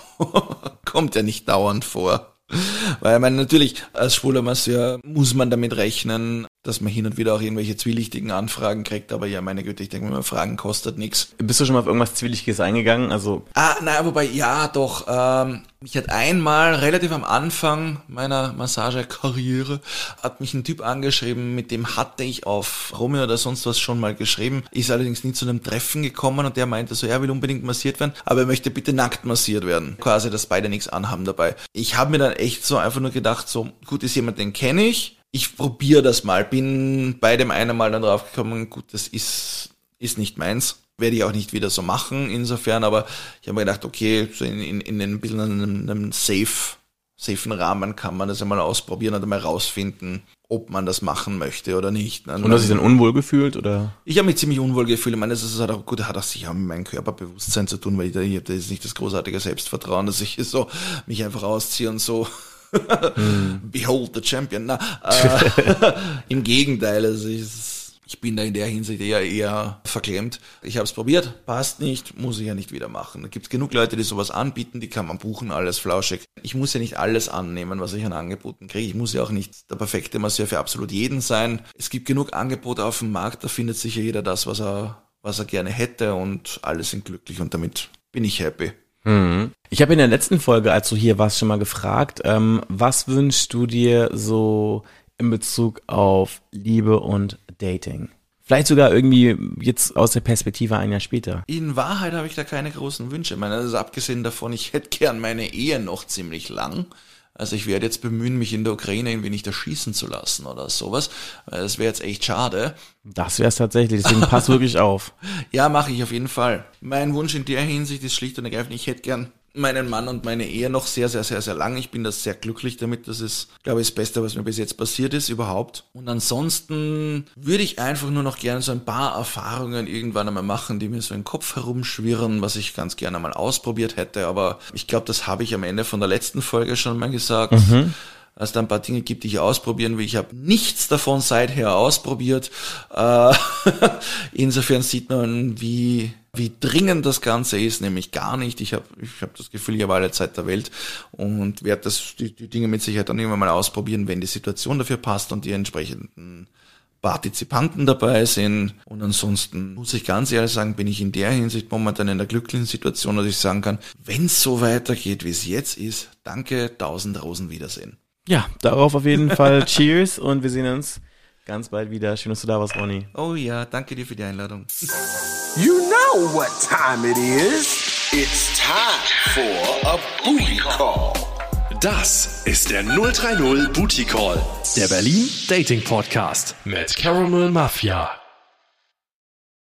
Kommt ja nicht dauernd vor. Weil ich meine, natürlich, als schwuler Masseur muss man damit rechnen, dass man hin und wieder auch irgendwelche zwielichtigen Anfragen kriegt, aber ja, meine Güte, ich denke mal, Fragen kostet nichts. Bist du schon mal auf irgendwas Zwielichtiges eingegangen? Also, Ah, naja, wobei, ja, doch, ähm, mich hat einmal, relativ am Anfang meiner Massagekarriere, hat mich ein Typ angeschrieben, mit dem hatte ich auf Romeo oder sonst was schon mal geschrieben, ist allerdings nie zu einem Treffen gekommen und der meinte so, er will unbedingt massiert werden, aber er möchte bitte nackt massiert werden. Quasi, dass beide nichts anhaben dabei. Ich habe mir dann echt so einfach nur gedacht, so, gut, ist jemand, den kenne ich, ich probiere das mal, bin bei dem einen Mal dann draufgekommen, gut, das ist, ist nicht meins. Werde ich auch nicht wieder so machen, insofern, aber ich habe mir gedacht, okay, so in, in, in ein bisschen einem, einem safe, safen Rahmen kann man das einmal ausprobieren und einmal rausfinden, ob man das machen möchte oder nicht. ne? und hast du dich dann unwohl gefühlt oder? Ich habe mich ziemlich unwohl gefühlt. Ich meine, das ist halt auch gut, hat auch sicher mit meinem Körperbewusstsein zu tun, weil ich, da- ich habe jetzt nicht das großartige Selbstvertrauen, dass ich so mich einfach ausziehe und so Behold the Champion. Na, äh, Im Gegenteil, also ich, Ich bin da in der Hinsicht eher eher verklemmt. Ich habe es probiert, passt nicht, muss ich ja nicht wieder machen. Da gibt genug Leute, die sowas anbieten, die kann man buchen, alles flauschig. Ich muss ja nicht alles annehmen, was ich an Angeboten kriege. Ich muss ja auch nicht der perfekte Masseur für absolut jeden sein. Es gibt genug Angebote auf dem Markt, da findet sicher jeder das, was er, was er gerne hätte und alle sind glücklich und damit bin ich happy. Mhm. Ich habe in der letzten Folge, als du hier warst, schon mal gefragt, ähm, was wünschst du dir so in Bezug auf Liebe und Dating? Vielleicht sogar irgendwie jetzt aus der Perspektive ein Jahr später. In Wahrheit habe ich da keine großen Wünsche. Ich meine, also abgesehen davon, ich hätte gern meine Ehe noch ziemlich lang. Also ich werde jetzt bemühen, mich in der Ukraine irgendwie nicht erschießen zu lassen oder sowas. Das wäre jetzt echt schade. Das wäre es tatsächlich, deswegen pass wirklich auf. Ja, mache ich auf jeden Fall. Mein Wunsch in der Hinsicht ist schlicht und ergreifend, ich hätte gern meinen Mann und meine Ehe noch sehr, sehr, sehr, sehr lang. Ich bin da sehr glücklich damit. Das ist, glaube ich, das Beste, was mir bis jetzt passiert ist überhaupt. Und ansonsten würde ich einfach nur noch gerne so ein paar Erfahrungen irgendwann einmal machen, die mir so im Kopf herumschwirren, was ich ganz gerne mal ausprobiert hätte. Aber ich glaube, das habe ich am Ende von der letzten Folge schon mal gesagt. Mhm dass da ein paar Dinge gibt, die ich ausprobieren will. Ich habe nichts davon seither ausprobiert. Äh, insofern sieht man, wie, wie dringend das Ganze ist, nämlich gar nicht. Ich habe ich hab das Gefühl, ich habe alle Zeit der Welt und werde das die, die Dinge mit Sicherheit dann irgendwann mal ausprobieren, wenn die Situation dafür passt und die entsprechenden Partizipanten dabei sind. Und ansonsten muss ich ganz ehrlich sagen, bin ich in der Hinsicht momentan in der glücklichen Situation, dass ich sagen kann, wenn es so weitergeht, wie es jetzt ist, danke, tausend Rosen Wiedersehen. Ja, darauf auf jeden Fall Cheers und wir sehen uns ganz bald wieder. Schön, dass du da warst, Ronny. Oh ja, danke dir für die Einladung. You know what time it is. It's time for a booty call. Das ist der 030 Booty Call, der Berlin Dating Podcast mit Caramel Mafia.